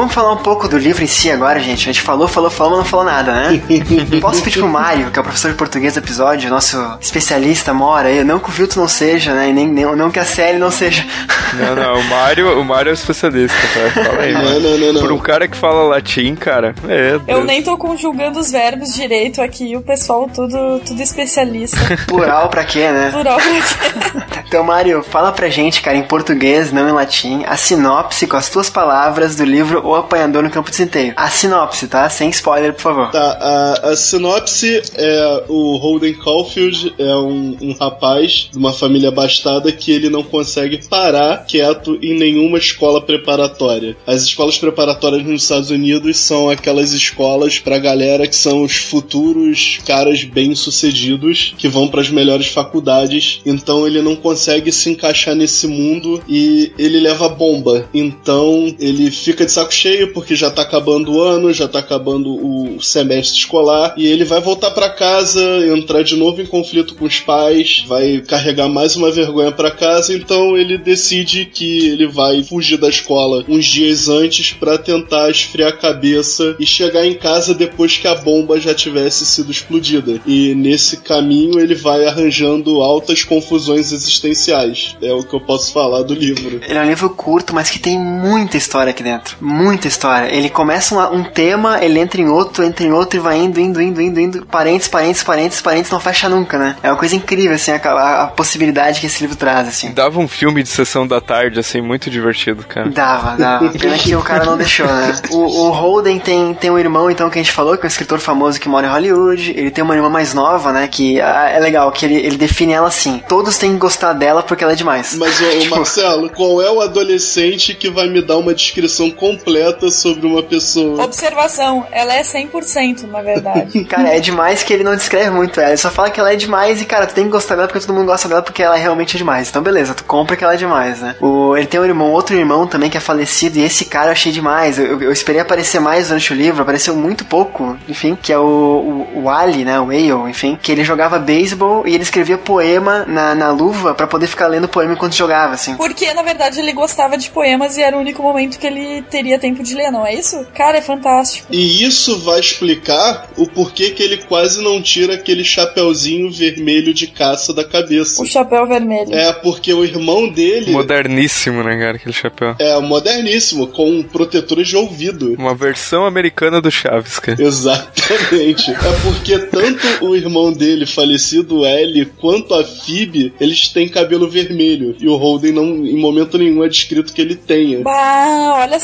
Vamos falar um pouco do livro em si agora, gente. A gente falou, falou, falou, mas não falou nada, né? Posso pedir pro Mário, que é o professor de português do episódio, nosso especialista, mora aí. Não que o Vilto não seja, né? E nem, nem não que a Sally não seja. Não, não, o Mário, o Mário é o especialista, cara. Fala aí, Não, mano. não, não, não. Por um cara que fala latim, cara. É, Eu Deus. nem tô conjugando os verbos direito aqui, o pessoal tudo, tudo especialista. Plural pra quê, né? Plural pra quê? Então, Mário, fala pra gente, cara, em português, não em latim, a sinopse com as tuas palavras do livro ou apanhador no campo de centeio. A sinopse, tá? Sem spoiler, por favor. Tá, a, a sinopse é o Holden Caulfield é um, um rapaz de uma família abastada que ele não consegue parar quieto em nenhuma escola preparatória. As escolas preparatórias nos Estados Unidos são aquelas escolas pra galera que são os futuros caras bem-sucedidos que vão para as melhores faculdades. Então ele não consegue se encaixar nesse mundo e ele leva bomba. Então ele fica de saco cheio porque já tá acabando o ano, já tá acabando o semestre escolar e ele vai voltar para casa, entrar de novo em conflito com os pais, vai carregar mais uma vergonha para casa, então ele decide que ele vai fugir da escola uns dias antes para tentar esfriar a cabeça e chegar em casa depois que a bomba já tivesse sido explodida. E nesse caminho ele vai arranjando altas confusões existenciais. É o que eu posso falar do livro. Ele é um livro curto, mas que tem muita história aqui dentro. Muita história. Ele começa um, um tema, ele entra em outro, entra em outro e vai indo, indo, indo, indo, indo. Parênteses, parênteses, parênteses, parênteses, não fecha nunca, né? É uma coisa incrível, assim, a, a, a possibilidade que esse livro traz, assim. Dava um filme de sessão da tarde, assim, muito divertido, cara. Dava, dava. Pena que o cara não deixou, né? O, o Holden tem, tem um irmão, então, que a gente falou, que é um escritor famoso que mora em Hollywood. Ele tem uma irmã mais nova, né? Que ah, é legal, que ele, ele define ela assim: todos têm que gostar dela porque ela é demais. Mas, ô, Tipo, Marcelo, qual é o adolescente que vai me dar uma descrição completa sobre uma pessoa? Observação, ela é 100%, na verdade. Cara, é demais que ele não descreve muito ela. Ele só fala que ela é demais e, cara, tu tem que gostar dela porque todo mundo gosta dela porque ela realmente é demais. Então, beleza, tu compra que ela é demais, né? O, ele tem um irmão, outro irmão também que é falecido e esse cara eu achei demais. Eu, eu, eu esperei aparecer mais durante o livro, apareceu muito pouco, enfim, que é o, o, o Ali, né? O Ale, enfim, que ele jogava beisebol e ele escrevia poema na, na luva pra poder ficar lendo poema enquanto jogava, assim. Porque, na verdade, ele gostava de poemas e era o único momento que ele teria tempo de ler, não é isso? Cara, é fantástico. E isso vai explicar o porquê que ele quase não tira aquele chapeuzinho vermelho de caça da cabeça. O chapéu vermelho. É, porque o irmão dele Moderníssimo, né, cara, aquele chapéu. é moderníssimo, com protetores de ouvido. Uma versão americana do Chaves, cara. Exatamente. É porque tanto o irmão dele, falecido L, quanto a Phoebe, eles têm cabelo vermelho. E o Holden não, em momento nenhum, é descrito que ele tenha. Bah, olha a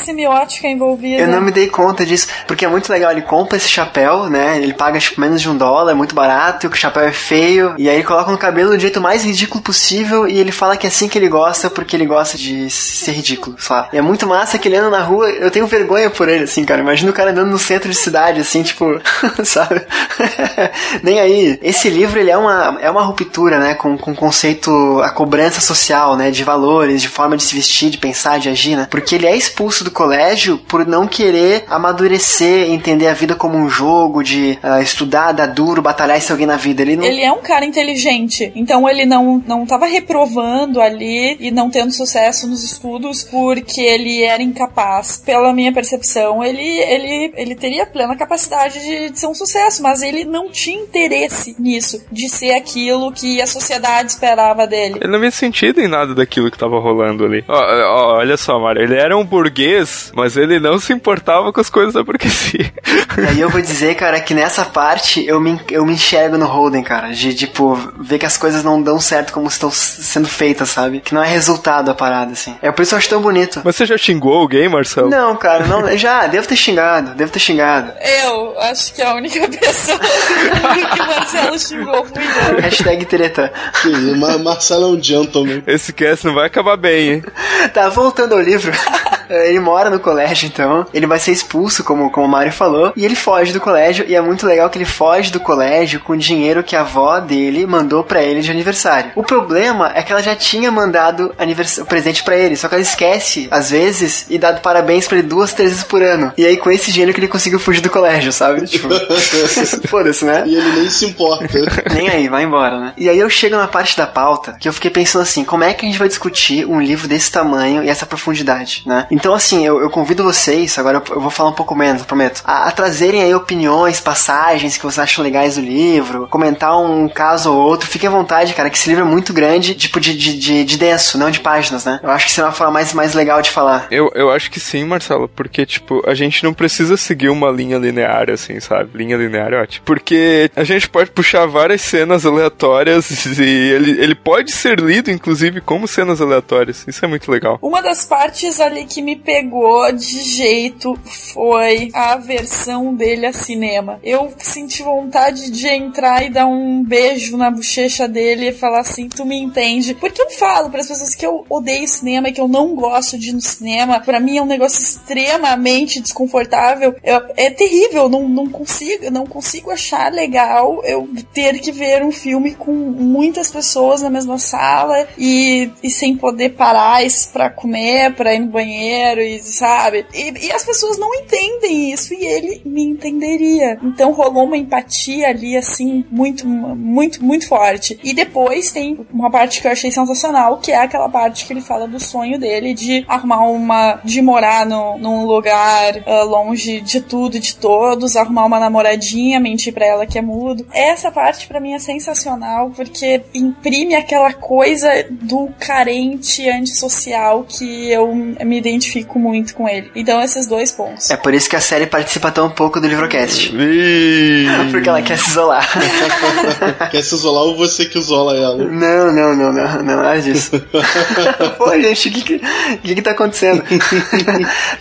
envolvida. Eu não me dei conta disso, porque é muito legal. Ele compra esse chapéu, né? Ele paga tipo, menos de um dólar, é muito barato, o chapéu é feio. E aí ele coloca no cabelo do jeito mais ridículo possível. E ele fala que é assim que ele gosta, porque ele gosta de ser ridículo, lá. E é muito massa que ele anda na rua. Eu tenho vergonha por ele, assim, cara. Imagina o cara andando no centro de cidade, assim, tipo, sabe? Nem aí. Esse livro, ele é uma, é uma ruptura, né? Com, com o conceito, a cobrança social, né? De valores, de forma de se vestir, de pensar, de agir, né? Porque ele é expulso do colégio por não querer amadurecer, entender a vida como um jogo, de ah, estudar, dar duro, batalhar e ser alguém na vida. Ele não. Ele é um cara inteligente, então ele não, não tava reprovando ali e não tendo sucesso nos estudos porque ele era incapaz. Pela minha percepção, ele, ele, ele teria plena capacidade de, de ser um sucesso, mas ele não tinha interesse nisso, de ser aquilo que a sociedade esperava dele. Ele não via sentido em nada daquilo que tava rolando ali. Ó, ó, olha só, Mário, ele era um burguês, mas ele não se importava com as coisas da burguesia. E aí eu vou dizer, cara, que nessa parte eu me, eu me enxergo no Holden, cara. De, tipo, ver que as coisas não dão certo como estão sendo feitas, sabe? Que não é resultado a parada, assim. É por isso que eu acho tão bonito. Mas você já xingou alguém, Marcelo? Não, cara, não. Já, devo ter xingado, devo ter xingado. Eu acho que a única pessoa que o Marcelo xingou fui eu. Hashtag treta. Sim, Marcelo é um gentleman. Esse cast não vai acabar bem, hein? Tá, voltando ao livro. Ele mora no colégio, então. Ele vai ser expulso, como, como o Mário falou. E ele foge do colégio. E é muito legal que ele foge do colégio com o dinheiro que a avó dele mandou pra ele de aniversário. O problema é que ela já tinha mandado presente pra ele. Só que ela esquece, às vezes, e dado parabéns pra ele duas, três vezes por ano. E aí, com esse dinheiro que ele conseguiu fugir do colégio, sabe? Tipo, foda-se, né? E ele nem se importa. Nem aí, vai embora, né? E aí eu chego na parte da pauta que eu fiquei pensando assim, como é que a gente vai discutir um livro desse tamanho e essa profundidade, né? Então, assim, eu, eu convido vocês, agora eu, eu vou falar um pouco menos, eu prometo, a, a trazerem aí opiniões, passagens que vocês acham legais do livro, comentar um caso ou outro, fique à vontade, cara, que esse livro é muito grande, tipo, de, de, de, de denso, não de páginas, né? Eu acho que será uma forma mais, mais legal de falar. Eu, eu acho que sim, Marcelo, porque, tipo, a gente não precisa seguir uma linha linear, assim, sabe? Linha linear é ótimo. Porque a gente pode puxar várias cenas aleatórias e ele, ele pode ser lido, inclusive, como cenas aleatórias. Isso é muito legal. Uma das partes ali que me pegou de jeito foi a versão dele a cinema. Eu senti vontade de entrar e dar um beijo na bochecha dele e falar assim: tu me entende? Porque eu falo para as pessoas que eu odeio cinema, que eu não gosto de ir no cinema. Para mim é um negócio extremamente desconfortável. é terrível, não, não consigo, não consigo achar legal eu ter que ver um filme com muitas pessoas na mesma sala e, e sem poder parar para comer, para ir no banheiro e sabe? E, e as pessoas não entendem isso e ele me entenderia. Então rolou uma empatia ali assim muito muito muito forte. E depois tem uma parte que eu achei sensacional, que é aquela parte que ele fala do sonho dele de arrumar uma de morar no, num lugar uh, longe de tudo e de todos, arrumar uma namoradinha, mentir para ela que é mudo. Essa parte para mim é sensacional porque imprime aquela coisa do carente antissocial que eu me identifico muito com ele. Então esses dois pontos. É por isso que a série participa tão pouco do livrocast. Porque ela quer se isolar. quer se isolar ou você que isola ela? Não, não, não, não, não, nada disso. Pô, gente, o que que, que que tá acontecendo?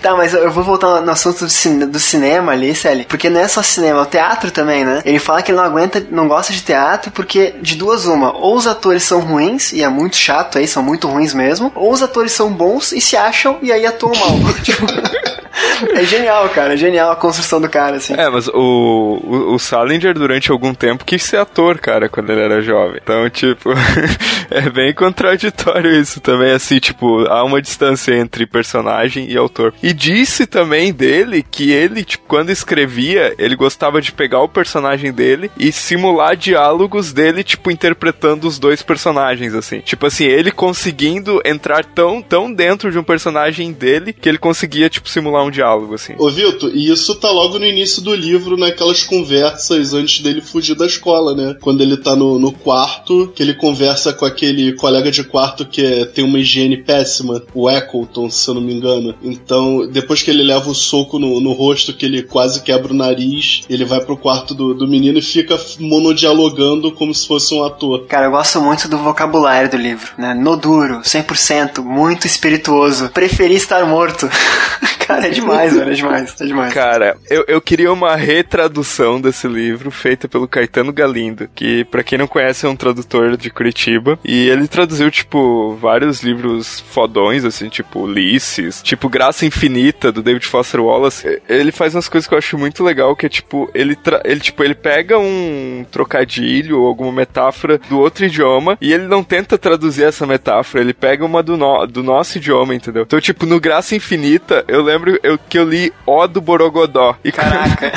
tá, mas eu vou voltar no assunto do, cine, do cinema ali, Sally, porque não é só cinema, é o teatro também, né? Ele fala que ele não aguenta, não gosta de teatro porque de duas uma, ou os atores são ruins, e é muito chato aí, são muito ruins mesmo, ou os atores são bons e se acham e aí atuam mal. tipo, é genial, cara. É genial a construção do cara, assim. É, mas o, o, o Salinger, durante algum tempo, quis ser ator, cara, quando ele era jovem. Então, tipo, é bem contraditório isso também, assim, tipo, há uma distância entre personagem e autor. E disse também dele que ele, tipo, quando escrevia, ele gostava de pegar o personagem dele e simular diálogos dele, tipo, interpretando os dois personagens, assim. Tipo assim, ele conseguindo entrar tão, tão dentro de um personagem dele que ele conseguia, tipo, simular um diálogo, assim. Ô, Vitor, e isso tá logo no início do livro, naquelas conversas antes dele fugir da escola, né? Quando ele tá no, no quarto, que ele conversa com aquele colega de quarto que é, tem uma higiene péssima, o Eccleton, se eu não me engano. Então, depois que ele leva o soco no, no rosto, que ele quase quebra o nariz, ele vai pro quarto do, do menino e fica monodialogando como se fosse um ator. Cara, eu gosto muito do vocabulário do livro, né? No duro, 100%, muito espirituoso. Preferi estar morto. Cara, é demais, velho, é demais, é demais. Cara, eu, eu queria uma retradução desse livro feita pelo Caetano Galindo, que para quem não conhece é um tradutor de Curitiba, e ele traduziu, tipo, vários livros fodões, assim, tipo Ulisses, tipo Graça Infinita, do David Foster Wallace. Ele faz umas coisas que eu acho muito legal, que é, tipo, ele, ele, tipo, ele pega um trocadilho ou alguma metáfora do outro idioma, e ele não tenta traduzir essa metáfora, ele pega uma do, no, do nosso idioma, entendeu? Então, tipo, no Graça Infinita, eu lembro lembro eu, que eu li O do Borogodó. E Caraca!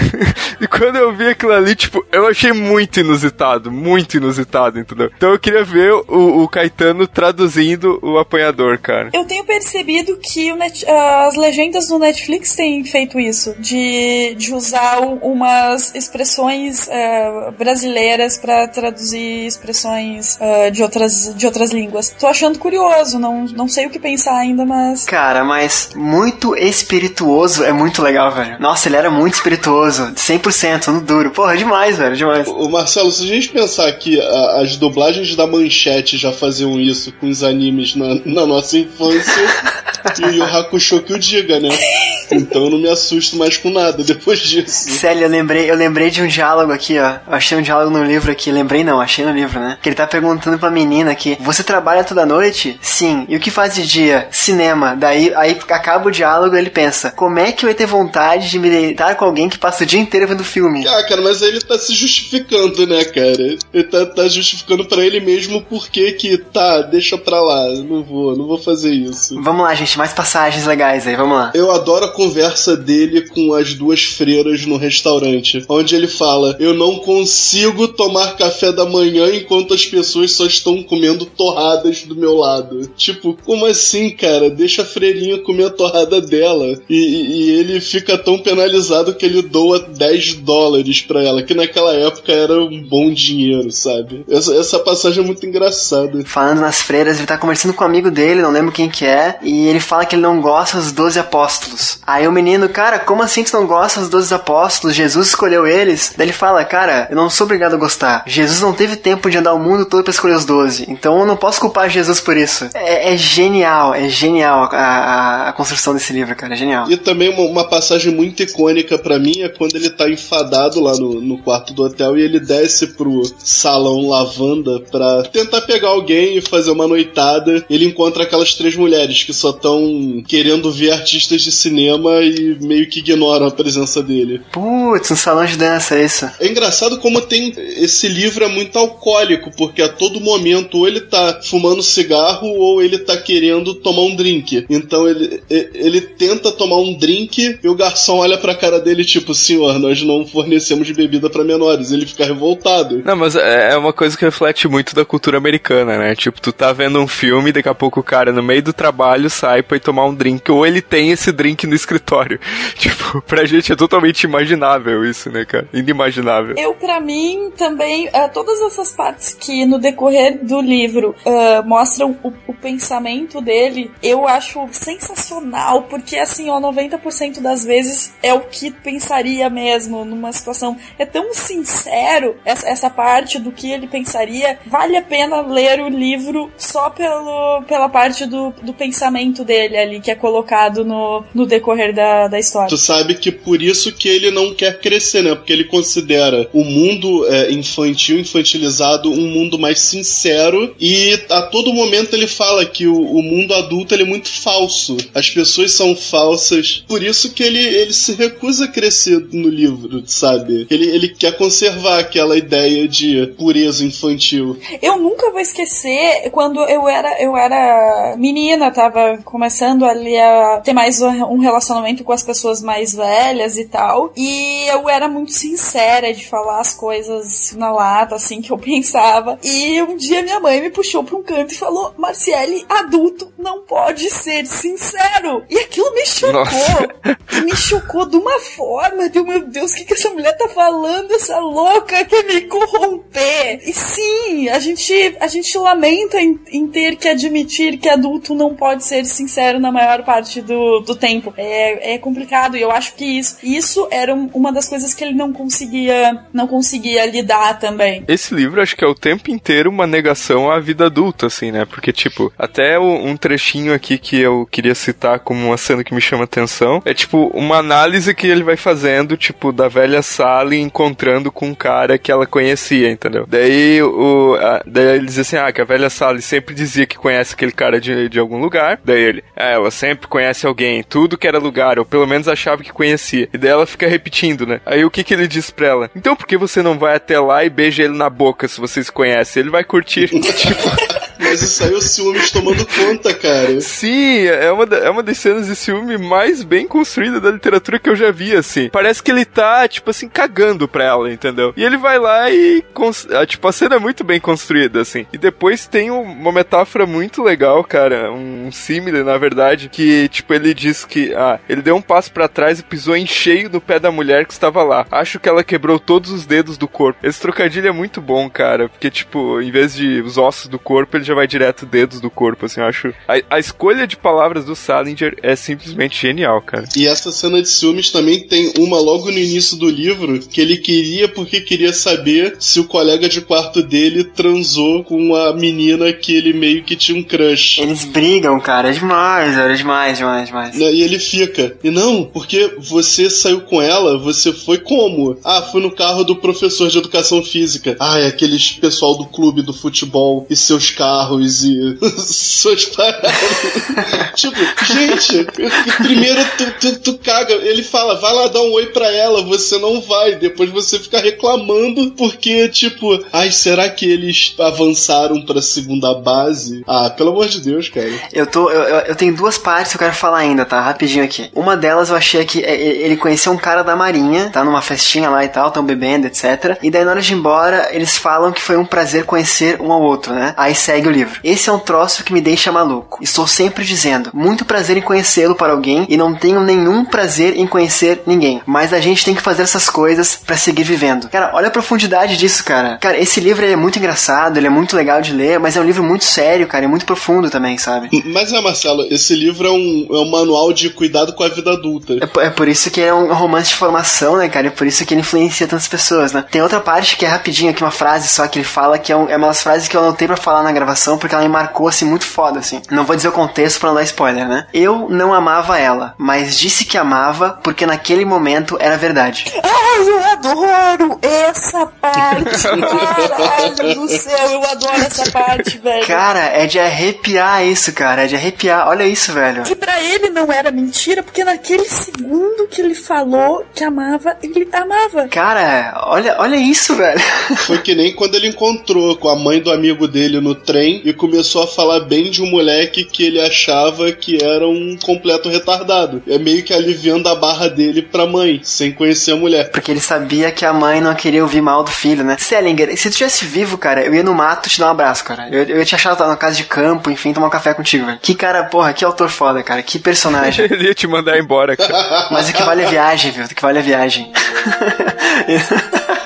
e quando eu vi aquilo ali, tipo, eu achei muito inusitado, muito inusitado, entendeu? Então eu queria ver o, o Caetano traduzindo o apanhador, cara. Eu tenho percebido que Net, as legendas do Netflix têm feito isso, de, de usar umas expressões uh, brasileiras para traduzir expressões uh, de, outras, de outras línguas. Tô achando curioso, não, não sei o que pensar ainda, mas. Cara, mas muito espirituoso é muito legal, velho. Nossa, ele era muito espirituoso, 100% no duro. Porra, é demais, velho, demais. O Marcelo, se a gente pensar que a, as dublagens da Manchete já faziam isso com os animes na, na nossa infância, e o Yu Hakusho que o diga, né? Então eu não me assusto mais com nada depois disso. Sério, eu lembrei, eu lembrei de um diálogo aqui, ó. Eu achei um diálogo no livro aqui. Lembrei não, achei no livro, né? Que ele tá perguntando pra menina aqui: Você trabalha toda noite? Sim. E o que faz de dia? Cinema. Daí aí acaba o diálogo e ele pensa: Como é que eu ia ter vontade de me deitar com alguém que passa o dia inteiro vendo filme? Ah, cara, mas ele tá se justificando, né, cara? Ele tá, tá justificando para ele mesmo porque que tá, deixa pra lá. Não vou, não vou fazer isso. Vamos lá, gente, mais passagens legais aí, vamos lá. Eu adoro a conversa dele com as duas freiras no restaurante, onde ele fala: Eu não consigo tomar café da manhã enquanto as pessoas só estão comendo torradas do meu lado. Tipo, como assim, cara? Deixa a freirinha comer a torrada dele dela e, e ele fica tão penalizado que ele doa 10 dólares pra ela, que naquela época era um bom dinheiro, sabe? Essa, essa passagem é muito engraçada. Falando nas freiras, ele tá conversando com um amigo dele, não lembro quem que é, e ele fala que ele não gosta dos 12 apóstolos. Aí o menino, cara, como assim tu não gosta dos 12 apóstolos? Jesus escolheu eles? Daí ele fala, cara, eu não sou obrigado a gostar. Jesus não teve tempo de andar o mundo todo pra escolher os 12, então eu não posso culpar Jesus por isso. É, é genial, é genial a, a, a, construção desse livro, cara, é genial. E também uma, uma passagem muito icônica para mim é quando ele tá enfadado lá no, no quarto do hotel e ele desce pro salão lavanda pra tentar pegar alguém e fazer uma noitada. Ele encontra aquelas três mulheres que só estão querendo ver artistas de cinema e meio que ignoram a presença dele. Putz, um salão de dança, é isso. É engraçado como tem. Esse livro é muito alcoólico, porque a todo momento ou ele tá fumando cigarro ou ele tá querendo tomar um drink. Então ele, ele tenta tomar um drink e o garçom olha pra cara dele tipo, senhor, nós não fornecemos de bebida para menores. Ele fica revoltado. Não, mas é, é uma coisa que reflete muito da cultura americana, né? Tipo, tu tá vendo um filme, daqui a pouco o cara no meio do trabalho sai pra ir tomar um drink, ou ele tem esse drink no escritório. Tipo, pra gente é totalmente imaginável isso, né, cara? Inimaginável. Eu, pra mim, também, uh, todas essas partes que no decorrer do livro uh, mostram o, o, pensamento dele, eu acho sensacional, porque assim, ó, 90% das vezes é o que pensaria mesmo numa situação. É tão sincero essa, essa parte do que ele pensaria. Vale a pena ler o livro só pelo, pela parte do, do pensamento dele ali, que é colocado no, no decorrer da, da história. Tu sabe que por isso que ele não quer crescer, né? Porque ele considera o mundo é, infantil, infantilizado, um mundo mais sincero e a todo momento ele fala que o, o mundo adulto é muito falso. As pessoas são falsas. Por isso que ele, ele se recusa a crescer no livro, sabe? Ele, ele quer conservar aquela ideia de pureza infantil. Eu nunca vou esquecer quando eu era, eu era menina, tava começando ali a ter mais um relacionamento com as pessoas mais velhas e tal. E eu era muito sincera de falar as coisas na lata, assim, que eu pensava. E um dia minha mãe me puxou pra um canto e falou: Marciele, adulto não pode ser sincero. E aquilo me chocou. E me chocou de uma forma de, meu Deus, o que, que essa mulher tá falando? Essa louca quer me corromper. E sim, a gente, a gente lamenta em, em ter que admitir que adulto não pode ser sincero na maior parte do, do tempo. É, é complicado e eu acho que isso, isso era uma das coisas que ele não conseguia, não conseguia lidar também. Esse livro acho que é o tempo inteiro uma negação à vida adulta, assim, né? Porque, tipo, até um trechinho aqui que eu queria citar como uma cena que me chama atenção é, tipo, uma análise que ele vai fazendo, tipo, da velha Sally encontrando com um cara que ela conhecia, entendeu? Daí, o, a, daí ele diz assim, ah, que a velha Sally sempre dizia que conhece aquele cara de, de algum lugar. Daí ele, é, ela sempre conhece alguém, tudo que era lugar, ou pelo menos achava que conhecia. E daí ela fica repetindo, né? Aí o que que ele diz pra ela? Então por que você não vai até lá e beija ele na boca se vocês conhecem? Ele vai curtir. tipo... Mas isso aí é o ciúmes tomando conta, cara. Sim, é uma, é uma das cenas de ciúme mais bem construída da literatura que eu já vi, assim. Parece que ele tá, tipo assim, cagando pra ela, entendeu? E ele vai lá e. Tipo, a cena é muito bem construída, assim. E depois tem uma metáfora muito legal, cara. Um, um símile, na verdade, que, tipo, ele diz que. Ah, ele deu um passo para trás e pisou em cheio no pé da mulher que estava lá. Acho que ela quebrou todos os dedos do corpo. Esse trocadilho é muito bom, cara. Porque, tipo, em vez de os ossos do corpo, ele já vai direto dedos do corpo, assim, eu acho. A, a escolha de palavras do Salinger é simplesmente genial, cara. E essa cena de ciúmes também tem uma logo no início do livro que ele queria porque queria saber se o colega de quarto dele transou com a menina que ele meio que tinha um crush. Eles brigam, cara, é demais, era demais, demais, demais. E ele fica, e não, porque você saiu com ela, você foi como? Ah, fui no carro do professor de educação física. Ah, é aqueles pessoal do clube do futebol e seus carros carros e suas paradas. tipo, gente, primeiro tu, tu, tu, caga. Ele fala, vai lá dar um oi pra ela, você não vai. Depois você fica reclamando porque, tipo, ai, será que eles avançaram pra segunda base? Ah, pelo amor de Deus, cara. Eu tô. Eu, eu tenho duas partes que eu quero falar ainda, tá? Rapidinho aqui. Uma delas eu achei que é, ele conheceu um cara da marinha, tá? Numa festinha lá e tal, tão bebendo, etc. E daí na hora de ir embora, eles falam que foi um prazer conhecer um ao outro, né? Aí segue Segue o livro. Esse é um troço que me deixa maluco. Estou sempre dizendo, muito prazer em conhecê-lo para alguém e não tenho nenhum prazer em conhecer ninguém. Mas a gente tem que fazer essas coisas para seguir vivendo. Cara, olha a profundidade disso, cara. Cara, esse livro é muito engraçado, ele é muito legal de ler, mas é um livro muito sério, cara, é muito profundo também, sabe? Mas é, Marcelo, esse livro é um, é um manual de cuidado com a vida adulta. É, é por isso que é um romance de formação, né, cara? É por isso que ele influencia tantas pessoas, né? Tem outra parte que é rapidinho aqui, uma frase só que ele fala, que é, um, é uma das frases que eu anotei pra falar na gravação, porque ela me marcou, assim, muito foda, assim. Não vou dizer o contexto pra não dar spoiler, né? Eu não amava ela, mas disse que amava porque naquele momento era verdade. Ai, eu adoro essa parte. Caralho do céu, eu adoro essa parte, velho. Cara, é de arrepiar isso, cara. É de arrepiar. Olha isso, velho. Que pra ele não era mentira, porque naquele segundo que ele falou que amava, ele amava. Cara, olha, olha isso, velho. Foi que nem quando ele encontrou com a mãe do amigo dele no trem e começou a falar bem de um moleque que ele achava que era um completo retardado. É meio que aliviando a barra dele pra mãe, sem conhecer a mulher. Porque ele sabia que a mãe não queria ouvir mal do filho, né? Selinger, se tu estivesse vivo, cara, eu ia no mato te dar um abraço, cara. Eu, eu ia te achar na casa de campo, enfim, tomar um café contigo, velho. Que cara, porra, que autor foda, cara. Que personagem. Ele ia te mandar embora, cara. Mas o que vale a viagem, viu? O que vale a viagem.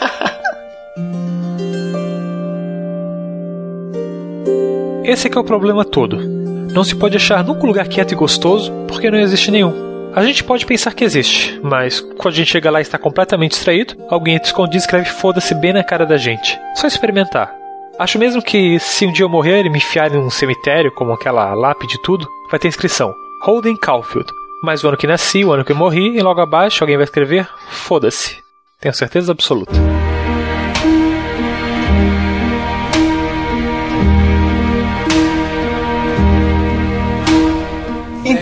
Esse é que é o problema todo. Não se pode achar nunca um lugar quieto e gostoso, porque não existe nenhum. A gente pode pensar que existe, mas quando a gente chega lá e está completamente distraído, alguém escondido e escreve foda-se bem na cara da gente. Só experimentar. Acho mesmo que se um dia eu morrer e me enfiar em um cemitério, como aquela lápide e tudo, vai ter inscrição: Holden Caulfield. Mas o ano que nasci, o ano que morri, e logo abaixo alguém vai escrever: Foda-se. Tenho certeza absoluta.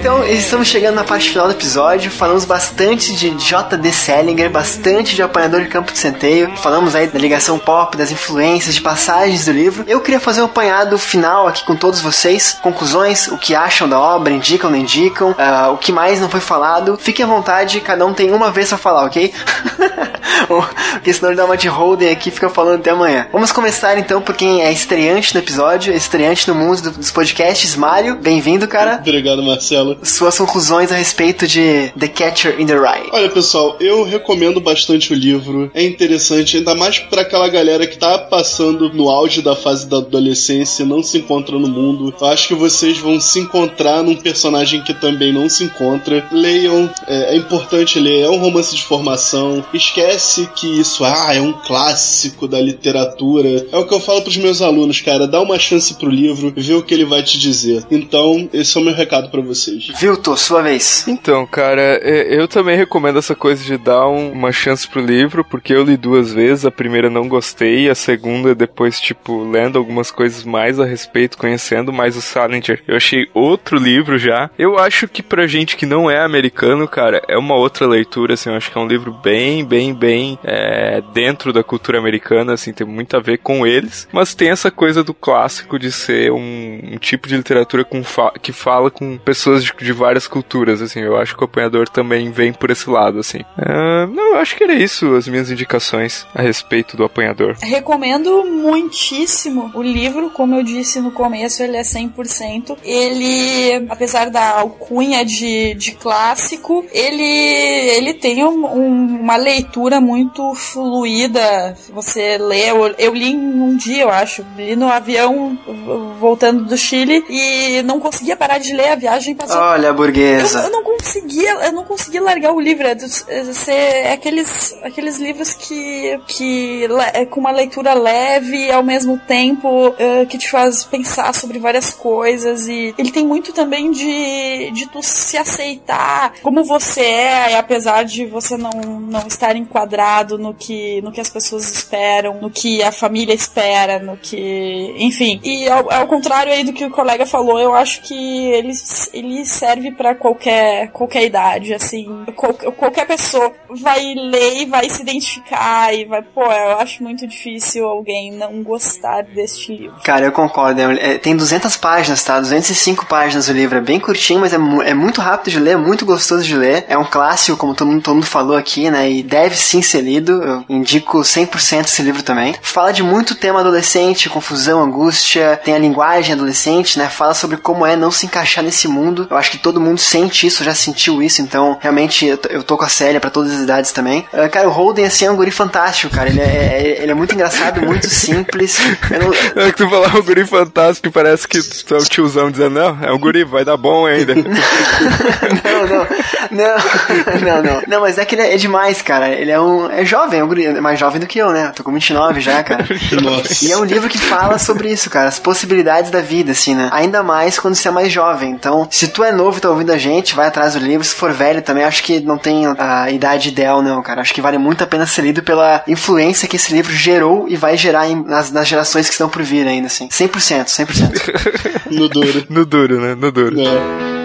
Então, estamos chegando na parte final do episódio. Falamos bastante de J.D. Salinger, bastante de Apanhador de Campo de Centeio. Falamos aí da ligação pop, das influências, de passagens do livro. Eu queria fazer um apanhado final aqui com todos vocês. Conclusões, o que acham da obra, indicam, não indicam, uh, o que mais não foi falado. Fiquem à vontade, cada um tem uma vez pra falar, ok? Porque senão ele dá uma de Holden aqui e fica falando até amanhã. Vamos começar então por quem é estreante no episódio, estreante no mundo dos podcasts. Mário, bem-vindo, cara. Obrigado, Marcelo. Suas conclusões a respeito de The Catcher in the Rye. Olha, pessoal, eu recomendo bastante o livro. É interessante, ainda mais para aquela galera que tá passando no auge da fase da adolescência e não se encontra no mundo. Eu acho que vocês vão se encontrar num personagem que também não se encontra. Leiam, é, é importante ler, é um romance de formação. Esquece que isso ah, é um clássico da literatura. É o que eu falo pros meus alunos, cara. Dá uma chance pro livro, vê o que ele vai te dizer. Então, esse é o meu recado para vocês. Vilto, sua vez. Então, cara, é, eu também recomendo essa coisa de dar uma chance pro livro, porque eu li duas vezes. A primeira não gostei, a segunda, depois, tipo, lendo algumas coisas mais a respeito, conhecendo mais o Salinger, eu achei outro livro já. Eu acho que pra gente que não é americano, cara, é uma outra leitura, assim. Eu acho que é um livro bem, bem, bem é, dentro da cultura americana, assim, tem muito a ver com eles. Mas tem essa coisa do clássico de ser um, um tipo de literatura com fa que fala com pessoas de, de, várias culturas, assim. Eu acho que o apanhador também vem por esse lado, assim. Uh, não, eu acho que era isso, as minhas indicações a respeito do apanhador. Recomendo muitíssimo o livro, como eu disse no começo, ele é 100%. Ele, apesar da alcunha de, de clássico, ele, ele tem um, um, uma leitura muito fluida. Você lê, eu, eu li em um dia, eu acho. Li no avião voltando do Chile e não conseguia parar de ler a viagem passou Olha, burguesa. Eu, eu, não conseguia, eu não conseguia largar o livro. É, é aqueles, aqueles livros que, que é com uma leitura leve e ao mesmo tempo uh, que te faz pensar sobre várias coisas. E ele tem muito também de, de tu se aceitar como você é, apesar de você não, não estar enquadrado no que, no que as pessoas esperam, no que a família espera, no que. Enfim. E ao, ao contrário aí do que o colega falou, eu acho que ele, ele serve para qualquer, qualquer idade, assim. Qual, qualquer pessoa vai ler e vai se identificar e vai, pô, eu acho muito difícil alguém não gostar deste livro. Cara, eu concordo. É, tem 200 páginas, tá? 205 páginas o livro. É bem curtinho, mas é, é muito rápido de ler, é muito gostoso de ler. É um clássico, como todo mundo, todo mundo falou aqui, né? E deve sim ser lido. Eu indico 100% esse livro também. Fala de muito tema adolescente, confusão, angústia, tem a linguagem adolescente, né? Fala sobre como é não se encaixar nesse mundo. Eu acho que todo mundo sente isso, já sentiu isso, então realmente eu tô com a Célia para todas as idades também. Uh, cara, o Holden, assim, é um guri fantástico, cara. Ele é, é ele é muito engraçado, muito simples. Não... É que tu falar um guri fantástico, parece que tu é o tiozão dizendo, não, é um guri, vai dar bom ainda. não, não, não, não, não. Não, mas é que ele é, é demais, cara. Ele é um. É jovem, é um guri, é mais jovem do que eu, né? Eu tô com 29 já, cara. Nossa. E é um livro que fala sobre isso, cara, as possibilidades da vida, assim, né? Ainda mais quando você é mais jovem. Então, se tu é novo e tá ouvindo a gente, vai atrás do livro. Se for velho também, acho que não tem a idade ideal, não, cara. Acho que vale muito a pena ser lido pela influência que esse livro gerou e vai gerar em, nas, nas gerações que estão por vir ainda, assim. 100%, 100%. no duro. No duro, né? No duro. É.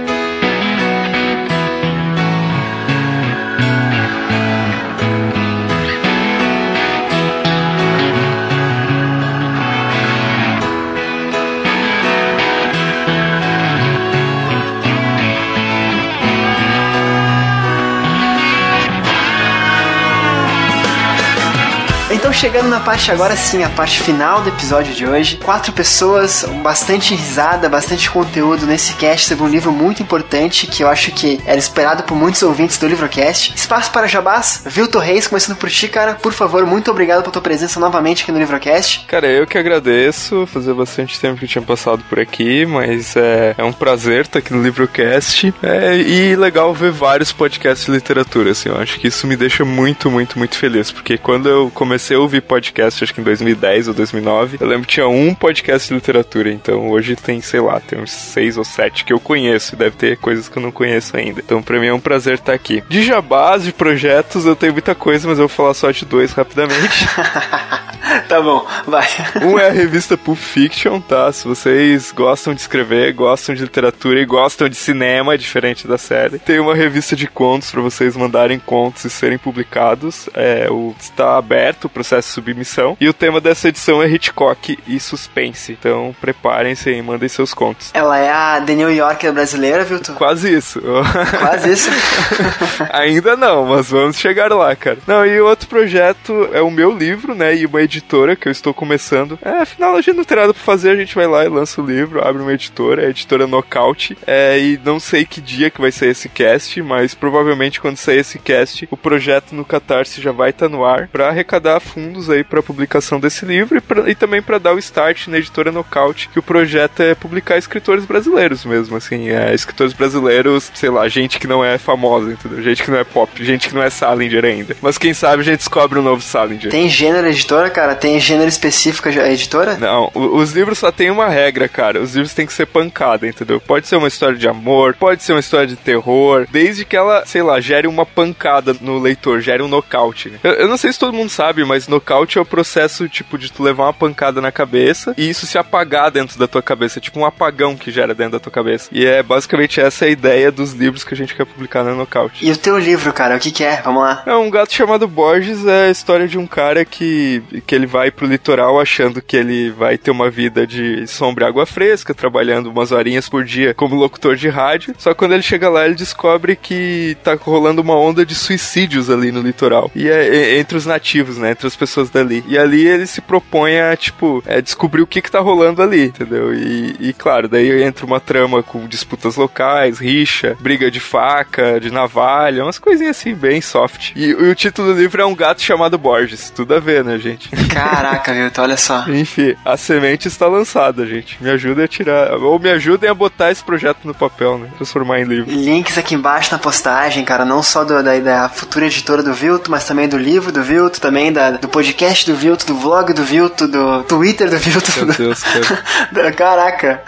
chegando na parte agora sim, a parte final do episódio de hoje. Quatro pessoas, bastante risada, bastante conteúdo nesse cast sobre um livro muito importante que eu acho que era esperado por muitos ouvintes do Livrocast. Espaço para Jabás, Vilto Reis, começando por ti, cara. Por favor, muito obrigado pela tua presença novamente aqui no Livrocast. Cara, eu que agradeço. Fazia bastante tempo que eu tinha passado por aqui, mas é, é um prazer estar aqui no Livrocast. É, e legal ver vários podcasts de literatura, assim. Eu acho que isso me deixa muito, muito, muito feliz, porque quando eu comecei a ouvir podcast, acho que em 2010 ou 2009. Eu lembro que tinha um podcast de literatura, então hoje tem, sei lá, tem uns seis ou sete que eu conheço. Deve ter coisas que eu não conheço ainda. Então pra mim é um prazer estar aqui. De jabás, de projetos, eu tenho muita coisa, mas eu vou falar só de dois rapidamente. tá bom, vai. Um é a revista Pulp Fiction, tá? Se vocês gostam de escrever, gostam de literatura e gostam de cinema, diferente da série, tem uma revista de contos para vocês mandarem contos e serem publicados. É, o, está aberto o processo de submissão. E o tema dessa edição é Hitchcock e suspense. Então preparem-se e mandem seus contos. Ela é a The New Yorker brasileira, viu? Tu? Quase isso. Quase isso? Ainda não, mas vamos chegar lá, cara. Não, e outro projeto é o meu livro, né? E uma editora que eu estou começando. É, afinal, a gente não tem nada pra fazer, a gente vai lá e lança o livro, abre uma editora, é a editora Knockout. É, e não sei que dia que vai sair esse cast, mas provavelmente quando sair esse cast, o projeto no Catarse já vai estar tá no ar para arrecadar fundos fundos aí para publicação desse livro e, pra, e também para dar o start na editora Nocaute, que o projeto é publicar escritores brasileiros mesmo, assim, é, escritores brasileiros, sei lá, gente que não é famosa, entendeu? Gente que não é pop, gente que não é Salinger ainda. Mas quem sabe a gente descobre um novo Salinger. Tem gênero editora, cara? Tem gênero específico a editora? Não, os livros só tem uma regra, cara. Os livros têm que ser pancada, entendeu? Pode ser uma história de amor, pode ser uma história de terror, desde que ela, sei lá, gere uma pancada no leitor, gere um nocaute. Eu, eu não sei se todo mundo sabe, mas nocaute é o processo, tipo, de tu levar uma pancada na cabeça e isso se apagar dentro da tua cabeça, tipo um apagão que gera dentro da tua cabeça. E é basicamente essa a ideia dos livros que a gente quer publicar na Nocaute. E o teu livro, cara, o que, que é? Vamos lá. É um gato chamado Borges, é a história de um cara que, que ele vai pro litoral achando que ele vai ter uma vida de sombra e água fresca, trabalhando umas horinhas por dia como locutor de rádio. Só que quando ele chega lá, ele descobre que tá rolando uma onda de suicídios ali no litoral. E é, é entre os nativos, né? Entre as pessoas dali. E ali ele se propõe a, tipo, é, descobrir o que que tá rolando ali, entendeu? E, e, claro, daí entra uma trama com disputas locais, rixa, briga de faca, de navalha, umas coisinhas assim, bem soft. E, e o título do livro é Um Gato Chamado Borges. Tudo a ver, né, gente? Caraca, Milton, olha só. Enfim, a semente está lançada, gente. Me ajuda a tirar, ou me ajudem a botar esse projeto no papel, né? Transformar em livro. Links aqui embaixo na postagem, cara, não só do, da, da futura editora do Vilto, mas também do livro do Vilto, também da, do podcast do Vilto, do vlog do Vilto, do Twitter do Vilto. Meu do- Deus, cara. Caraca.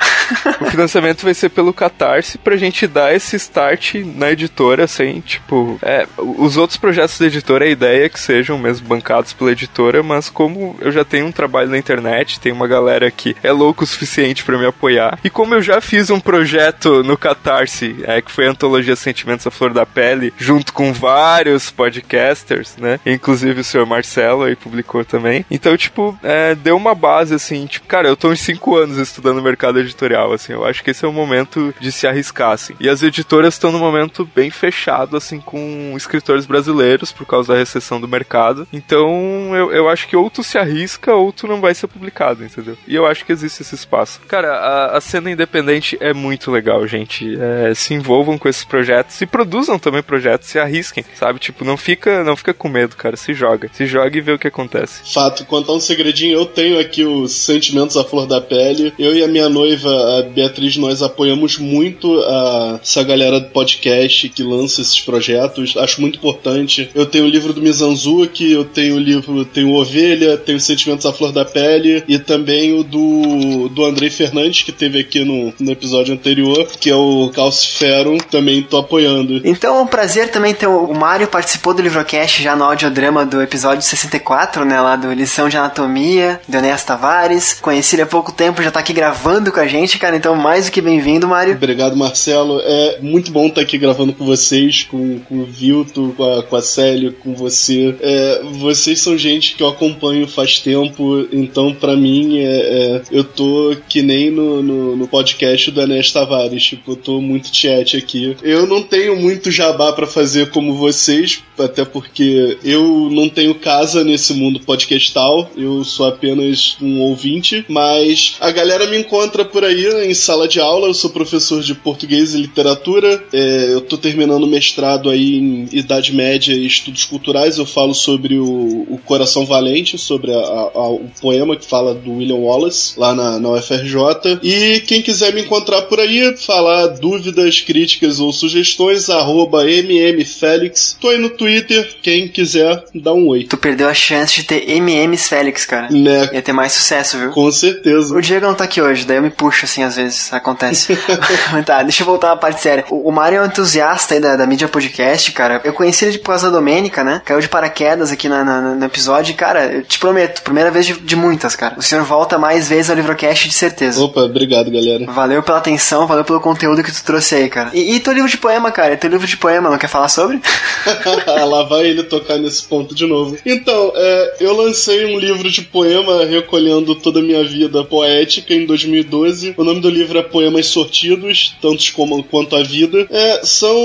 O financiamento vai ser pelo Catarse pra gente dar esse start na editora, assim, tipo, é, os outros projetos da editora, a ideia é que sejam mesmo bancados pela editora, mas como eu já tenho um trabalho na internet, tem uma galera que é louco o suficiente pra me apoiar, e como eu já fiz um projeto no Catarse, é, que foi a antologia Sentimentos à Flor da Pele, junto com vários podcasters, né, inclusive o senhor Marcelo aí publicou também, então, tipo, é, deu uma base, assim, tipo, cara, eu tô uns 5 anos estudando mercado editorial, assim, eu acho que esse é o momento de se arriscar, assim. E as editoras estão num momento bem fechado, assim, com escritores brasileiros, por causa da recessão do mercado. Então, eu, eu acho que ou tu se arrisca ou tu não vai ser publicado, entendeu? E eu acho que existe esse espaço. Cara, a, a cena independente é muito legal, gente. É, se envolvam com esses projetos e produzam também projetos, se arrisquem, sabe? Tipo, não fica, não fica com medo, cara. Se joga. Se joga e vê o que acontece. Fato, contar um segredinho, eu tenho aqui os sentimentos à flor da pele. Eu e a minha noiva, a Beatriz, nós apoiamos muito a, essa galera do podcast que lança esses projetos. Acho muito importante. Eu tenho o livro do Mizanzu aqui, eu tenho o livro, tenho Ovelha, tenho Sentimentos à Flor da Pele e também o do, do Andrei Fernandes, que teve aqui no, no episódio anterior, que é o Calciferum, também tô apoiando. Então é um prazer também ter o o Mário participou do Livrocast já no audiodrama do episódio 64, né? Lá do Lição de Anatomia, do Enéas Tavares. Conheci ele há pouco tempo, já tá aqui gravando com a gente, cara. Então, mais do que bem-vindo, Mário. Obrigado, Marcelo. É muito bom estar aqui gravando com vocês, com, com o Vilto, com a, com a Célio, com você. É, vocês são gente que eu acompanho faz tempo, então pra mim é, é, eu tô que nem no, no, no podcast do Enéas Tavares, tipo, eu tô muito chat aqui. Eu não tenho muito jabá pra fazer como vocês, até porque eu não tenho casa nesse mundo podcastal, eu sou apenas um ouvinte, mas a galera me encontra por aí em sala de aula, eu sou professor de português e literatura, é, eu tô terminando mestrado aí em Idade Média e Estudos Culturais, eu falo sobre o, o Coração Valente, sobre a- a- o poema que fala do William Wallace, lá na, na UFRJ, e quem quiser me encontrar por aí, falar dúvidas, críticas ou sugestões, arroba mmfelix, tô aí no Twitter, quem quiser, dá um oi. Tu perdeu a chance de ter MMs Félix, cara. Né, Ia ter mais sucesso, viu? com certeza. O Diego não tá aqui hoje, daí eu me puxo assim às vezes, acontece. Tá, deixa eu voltar à parte séria. O, o Mário é um entusiasta aí da, da mídia podcast, cara. Eu conheci ele por causa da Domênica, né? Caiu de paraquedas aqui na, na- no episódio e, cara, eu te prometo, primeira vez de, de muitas, cara. O senhor volta mais vezes ao Livrocast, de certeza. Opa, obrigado, galera. Valeu pela atenção, valeu pelo conteúdo que tu trouxe aí, cara. E, e teu livro de poema, cara? Teu livro de poema, não quer falar sobre? Lá vai ele tocar nesse ponto de novo. Então, é, eu lancei um livro de poema recolhendo toda a minha vida poética em 2012. O nome do livro é Poemas Sortidos, tantos como quanto a vida. É, são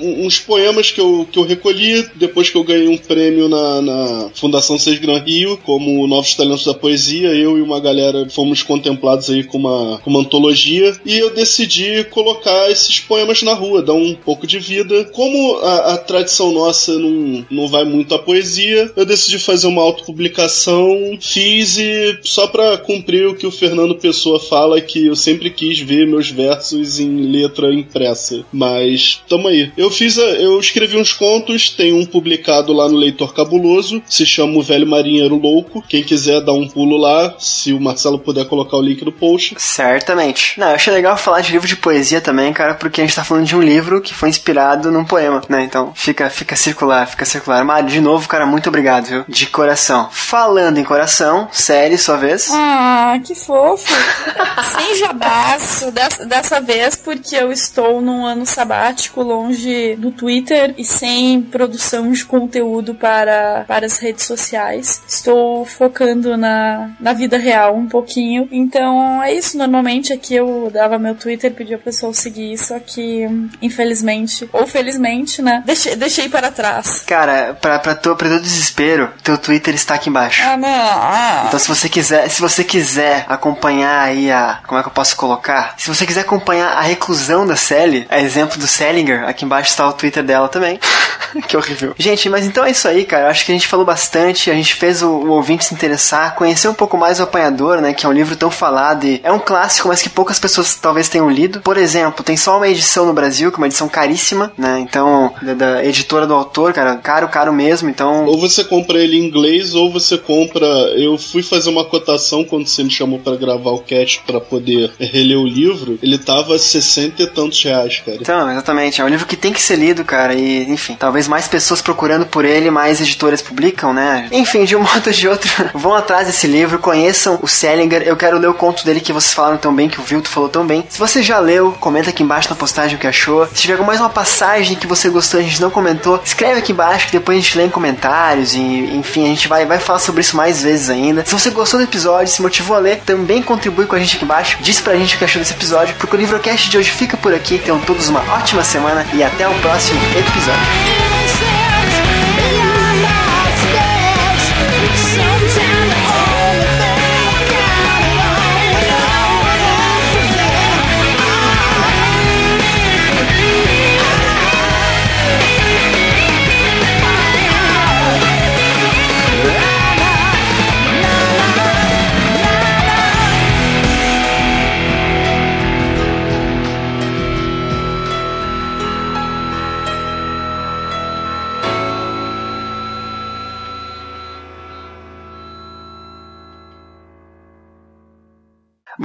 uns poemas que eu, que eu recolhi depois que eu ganhei um prêmio na, na Fundação Seis Gran Rio, como Novos Talentos da Poesia. Eu e uma galera fomos contemplados aí com uma, com uma antologia. E eu decidi colocar esses poemas na rua, dar um pouco de vida. Como a, a tradição nossa não, não vai muito à poesia, eu decidi fazer uma autopublicação, fiz e só pra cumprir o que o Fernando Pessoa fala, que eu sempre quis ver meus versos em letra impressa. Mas tamo aí. Eu fiz a, eu escrevi uns contos, tem um publicado lá no Leitor Cabuloso, se chama O Velho Marinheiro Louco. Quem quiser dar um pulo lá, se o Marcelo puder colocar o link no post. Certamente. Não, eu achei legal falar de livro de poesia também, cara, porque a gente tá falando de um livro que foi inspirado num poema, né? Então fica, fica circular, fica circular. Mário, de novo, cara, muito obrigado, viu? De coração. Falando em coração, série, sua vez. Ah, que fofo. Sem jabaço dessa, dessa vez, porque eu estou num ano sabático longe do Twitter e sem produção de conteúdo para, para as redes sociais. Estou focando na, na vida real um pouquinho. Então é isso. Normalmente aqui eu dava meu Twitter, pedia pro pessoal seguir, só que infelizmente, ou felizmente, né? Deixei, deixei para trás. Cara, pra, pra, teu, pra teu desespero, teu Twitter está aqui embaixo. Ah, não. Ah. Então se você quiser, se você quiser acompanhar aí a, como é que eu posso colocar? Se você quiser acompanhar a reclusão da Sally, a exemplo do Salinger, aqui embaixo está o Twitter dela também. que horrível. Gente, mas então é isso aí, cara. Eu acho que a gente falou bastante, a gente fez o, o ouvinte se interessar, conhecer um pouco mais o Apanhador, né? Que é um livro tão falado e é um clássico, mas que poucas pessoas talvez tenham lido. Por exemplo, tem só uma edição no Brasil, que é uma edição caríssima, né? Então, da, da editora do autor, cara, caro, caro mesmo. Então. Ou você compra ele em inglês, ou você compra. Eu fui fazer uma cotação quando você me chamou para gravar o cast para poder reler o livro. Ele tava 60 e tantos reais, cara. Então, exatamente. É um livro que tem que ser lido, cara. E, enfim, talvez mais pessoas procurando por ele, mais editoras publicam, né? Enfim, de um modo ou de outro, vão atrás desse livro, conheçam o Selinger. Eu quero ler o conto dele que vocês falaram tão bem, que o Vilto falou tão bem. Se você já leu, comenta aqui embaixo na postagem o que achou. Se tiver mais uma passagem que você gostou a gente não comentou, escreve aqui embaixo que depois a gente lê em comentários. E, enfim, a gente vai, vai falar sobre isso mais vezes ainda. Se você gostou do episódio, se motivou a ler, também contribui com a gente aqui embaixo. Diz pra gente o que achou desse episódio, porque o livrocast de hoje fica por aqui. Tenham todos uma ótima semana e até o próximo episódio.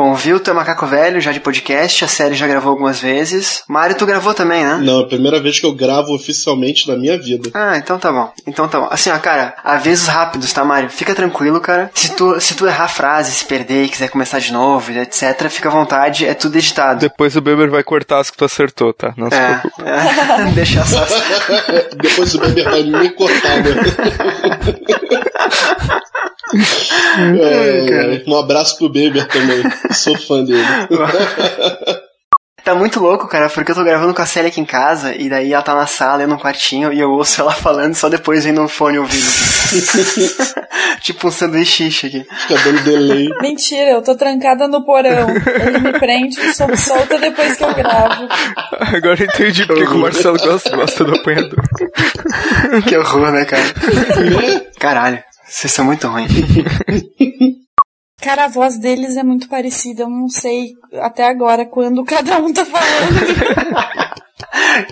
Bom, viu, tu é macaco velho, já de podcast, a série já gravou algumas vezes. Mário, tu gravou também, né? Não, é a primeira vez que eu gravo oficialmente na minha vida. Ah, então tá bom. Então tá bom. Assim, ó, cara, avisos rápidos, tá, Mário? Fica tranquilo, cara. Se tu, se tu errar a frase, se perder e quiser começar de novo, etc., fica à vontade, é tudo editado. Depois o Beber vai cortar as que tu acertou, tá? Não se É, preocupe. é, deixa só. Depois o Beber vai me cortar, né? É, um abraço pro Beber também. Sou fã dele. Tá muito louco, cara, porque eu tô gravando com a Célia aqui em casa, e daí ela tá na sala, eu no quartinho, e eu ouço ela falando só depois vem no fone ouvindo. tipo um sanduíche aqui. Fica dando delay. Mentira, eu tô trancada no porão. Ele me prende e só me solta depois que eu gravo. Agora eu entendi porque que o Marcelo gosta, gosta do apanhador. Que horror, né, cara? Caralho, vocês são muito ruins. Cara, a voz deles é muito parecida. Eu não sei até agora quando cada um tá falando.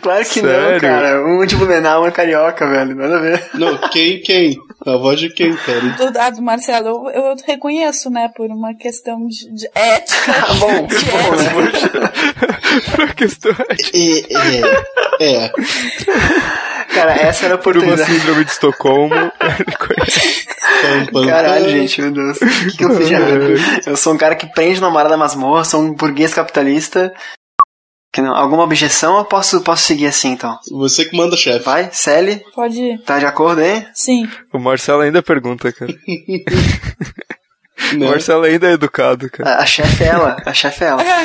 Claro que não, Sério? cara. Um de Blumenau, uma carioca, velho. Nada a ver. Não, quem, quem? A voz de quem, cara? Do, ah, do Marcelo, eu, eu reconheço, né? Por uma questão de, de ética. Tá bom, que bom, né? Pra questão É, é, é. Cara, essa era a por uma oportunidade. síndrome de Estocolmo. Caralho, gente, meu Deus. O que, que eu fiz de errado? Eu sou um cara que prende na mara da masmorra, sou um burguês capitalista. Que não, alguma objeção eu posso, posso seguir assim, então? Você que manda, chefe. Vai, Sally, Pode ir. tá de acordo aí? Sim. O Marcelo ainda pergunta, cara. O Né? Marcelo ainda é educado, cara. A, a chefe é ela, a chefe é ela. Vai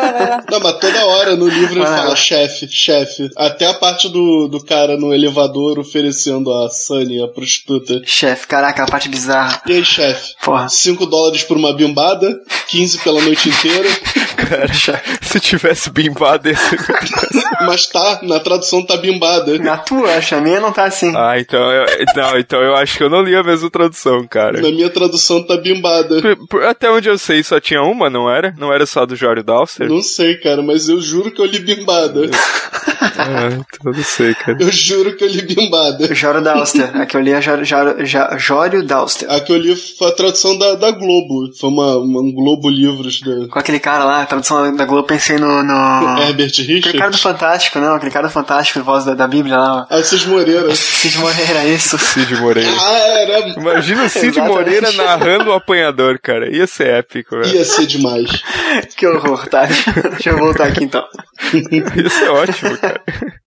lá, vai lá. Não, mas toda hora no livro ele Vai fala chefe, chefe. Até a parte do, do cara no elevador oferecendo a Sunny, a prostituta. Chefe, caraca, a parte bizarra. E aí, chefe? Porra. 5 dólares por uma bimbada, 15 pela noite inteira. Cara, se tivesse bimbado esse. Mas tá, na tradução tá bimbada. Na tua, acho, a minha não tá assim. Ah, então eu, não, então eu acho que eu não li a mesma tradução, cara. Na minha tradução tá bimbada. Por- por- até onde eu sei, só tinha uma, não era? Não era só do Jório Dalster? Não sei, cara, mas eu juro que eu li bimbada. Ah, então eu não sei, cara. Eu juro que eu li bimbada. Jório Dauster. A que eu li é Jório, Jório, Jó- Jório Dauster. A que eu li foi a tradução da, da Globo. Foi uma, uma um Globo Livros da Com aquele cara lá, a tradução da Globo, pensei no. no... Herbert Aquele cara do Richards. Fantástico, não? Aquele cara do Fantástico, voz da, da Bíblia lá. ó. Assis Moreira. Cid Moreira, isso. Cid Moreira. Ah, era. Imagina o Cid Exatamente. Moreira narrando o apanhador, cara. Ia ser épico, velho. Ia ser demais. Que horror, tá? Deixa eu voltar aqui então. Ia ser ótimo, cara.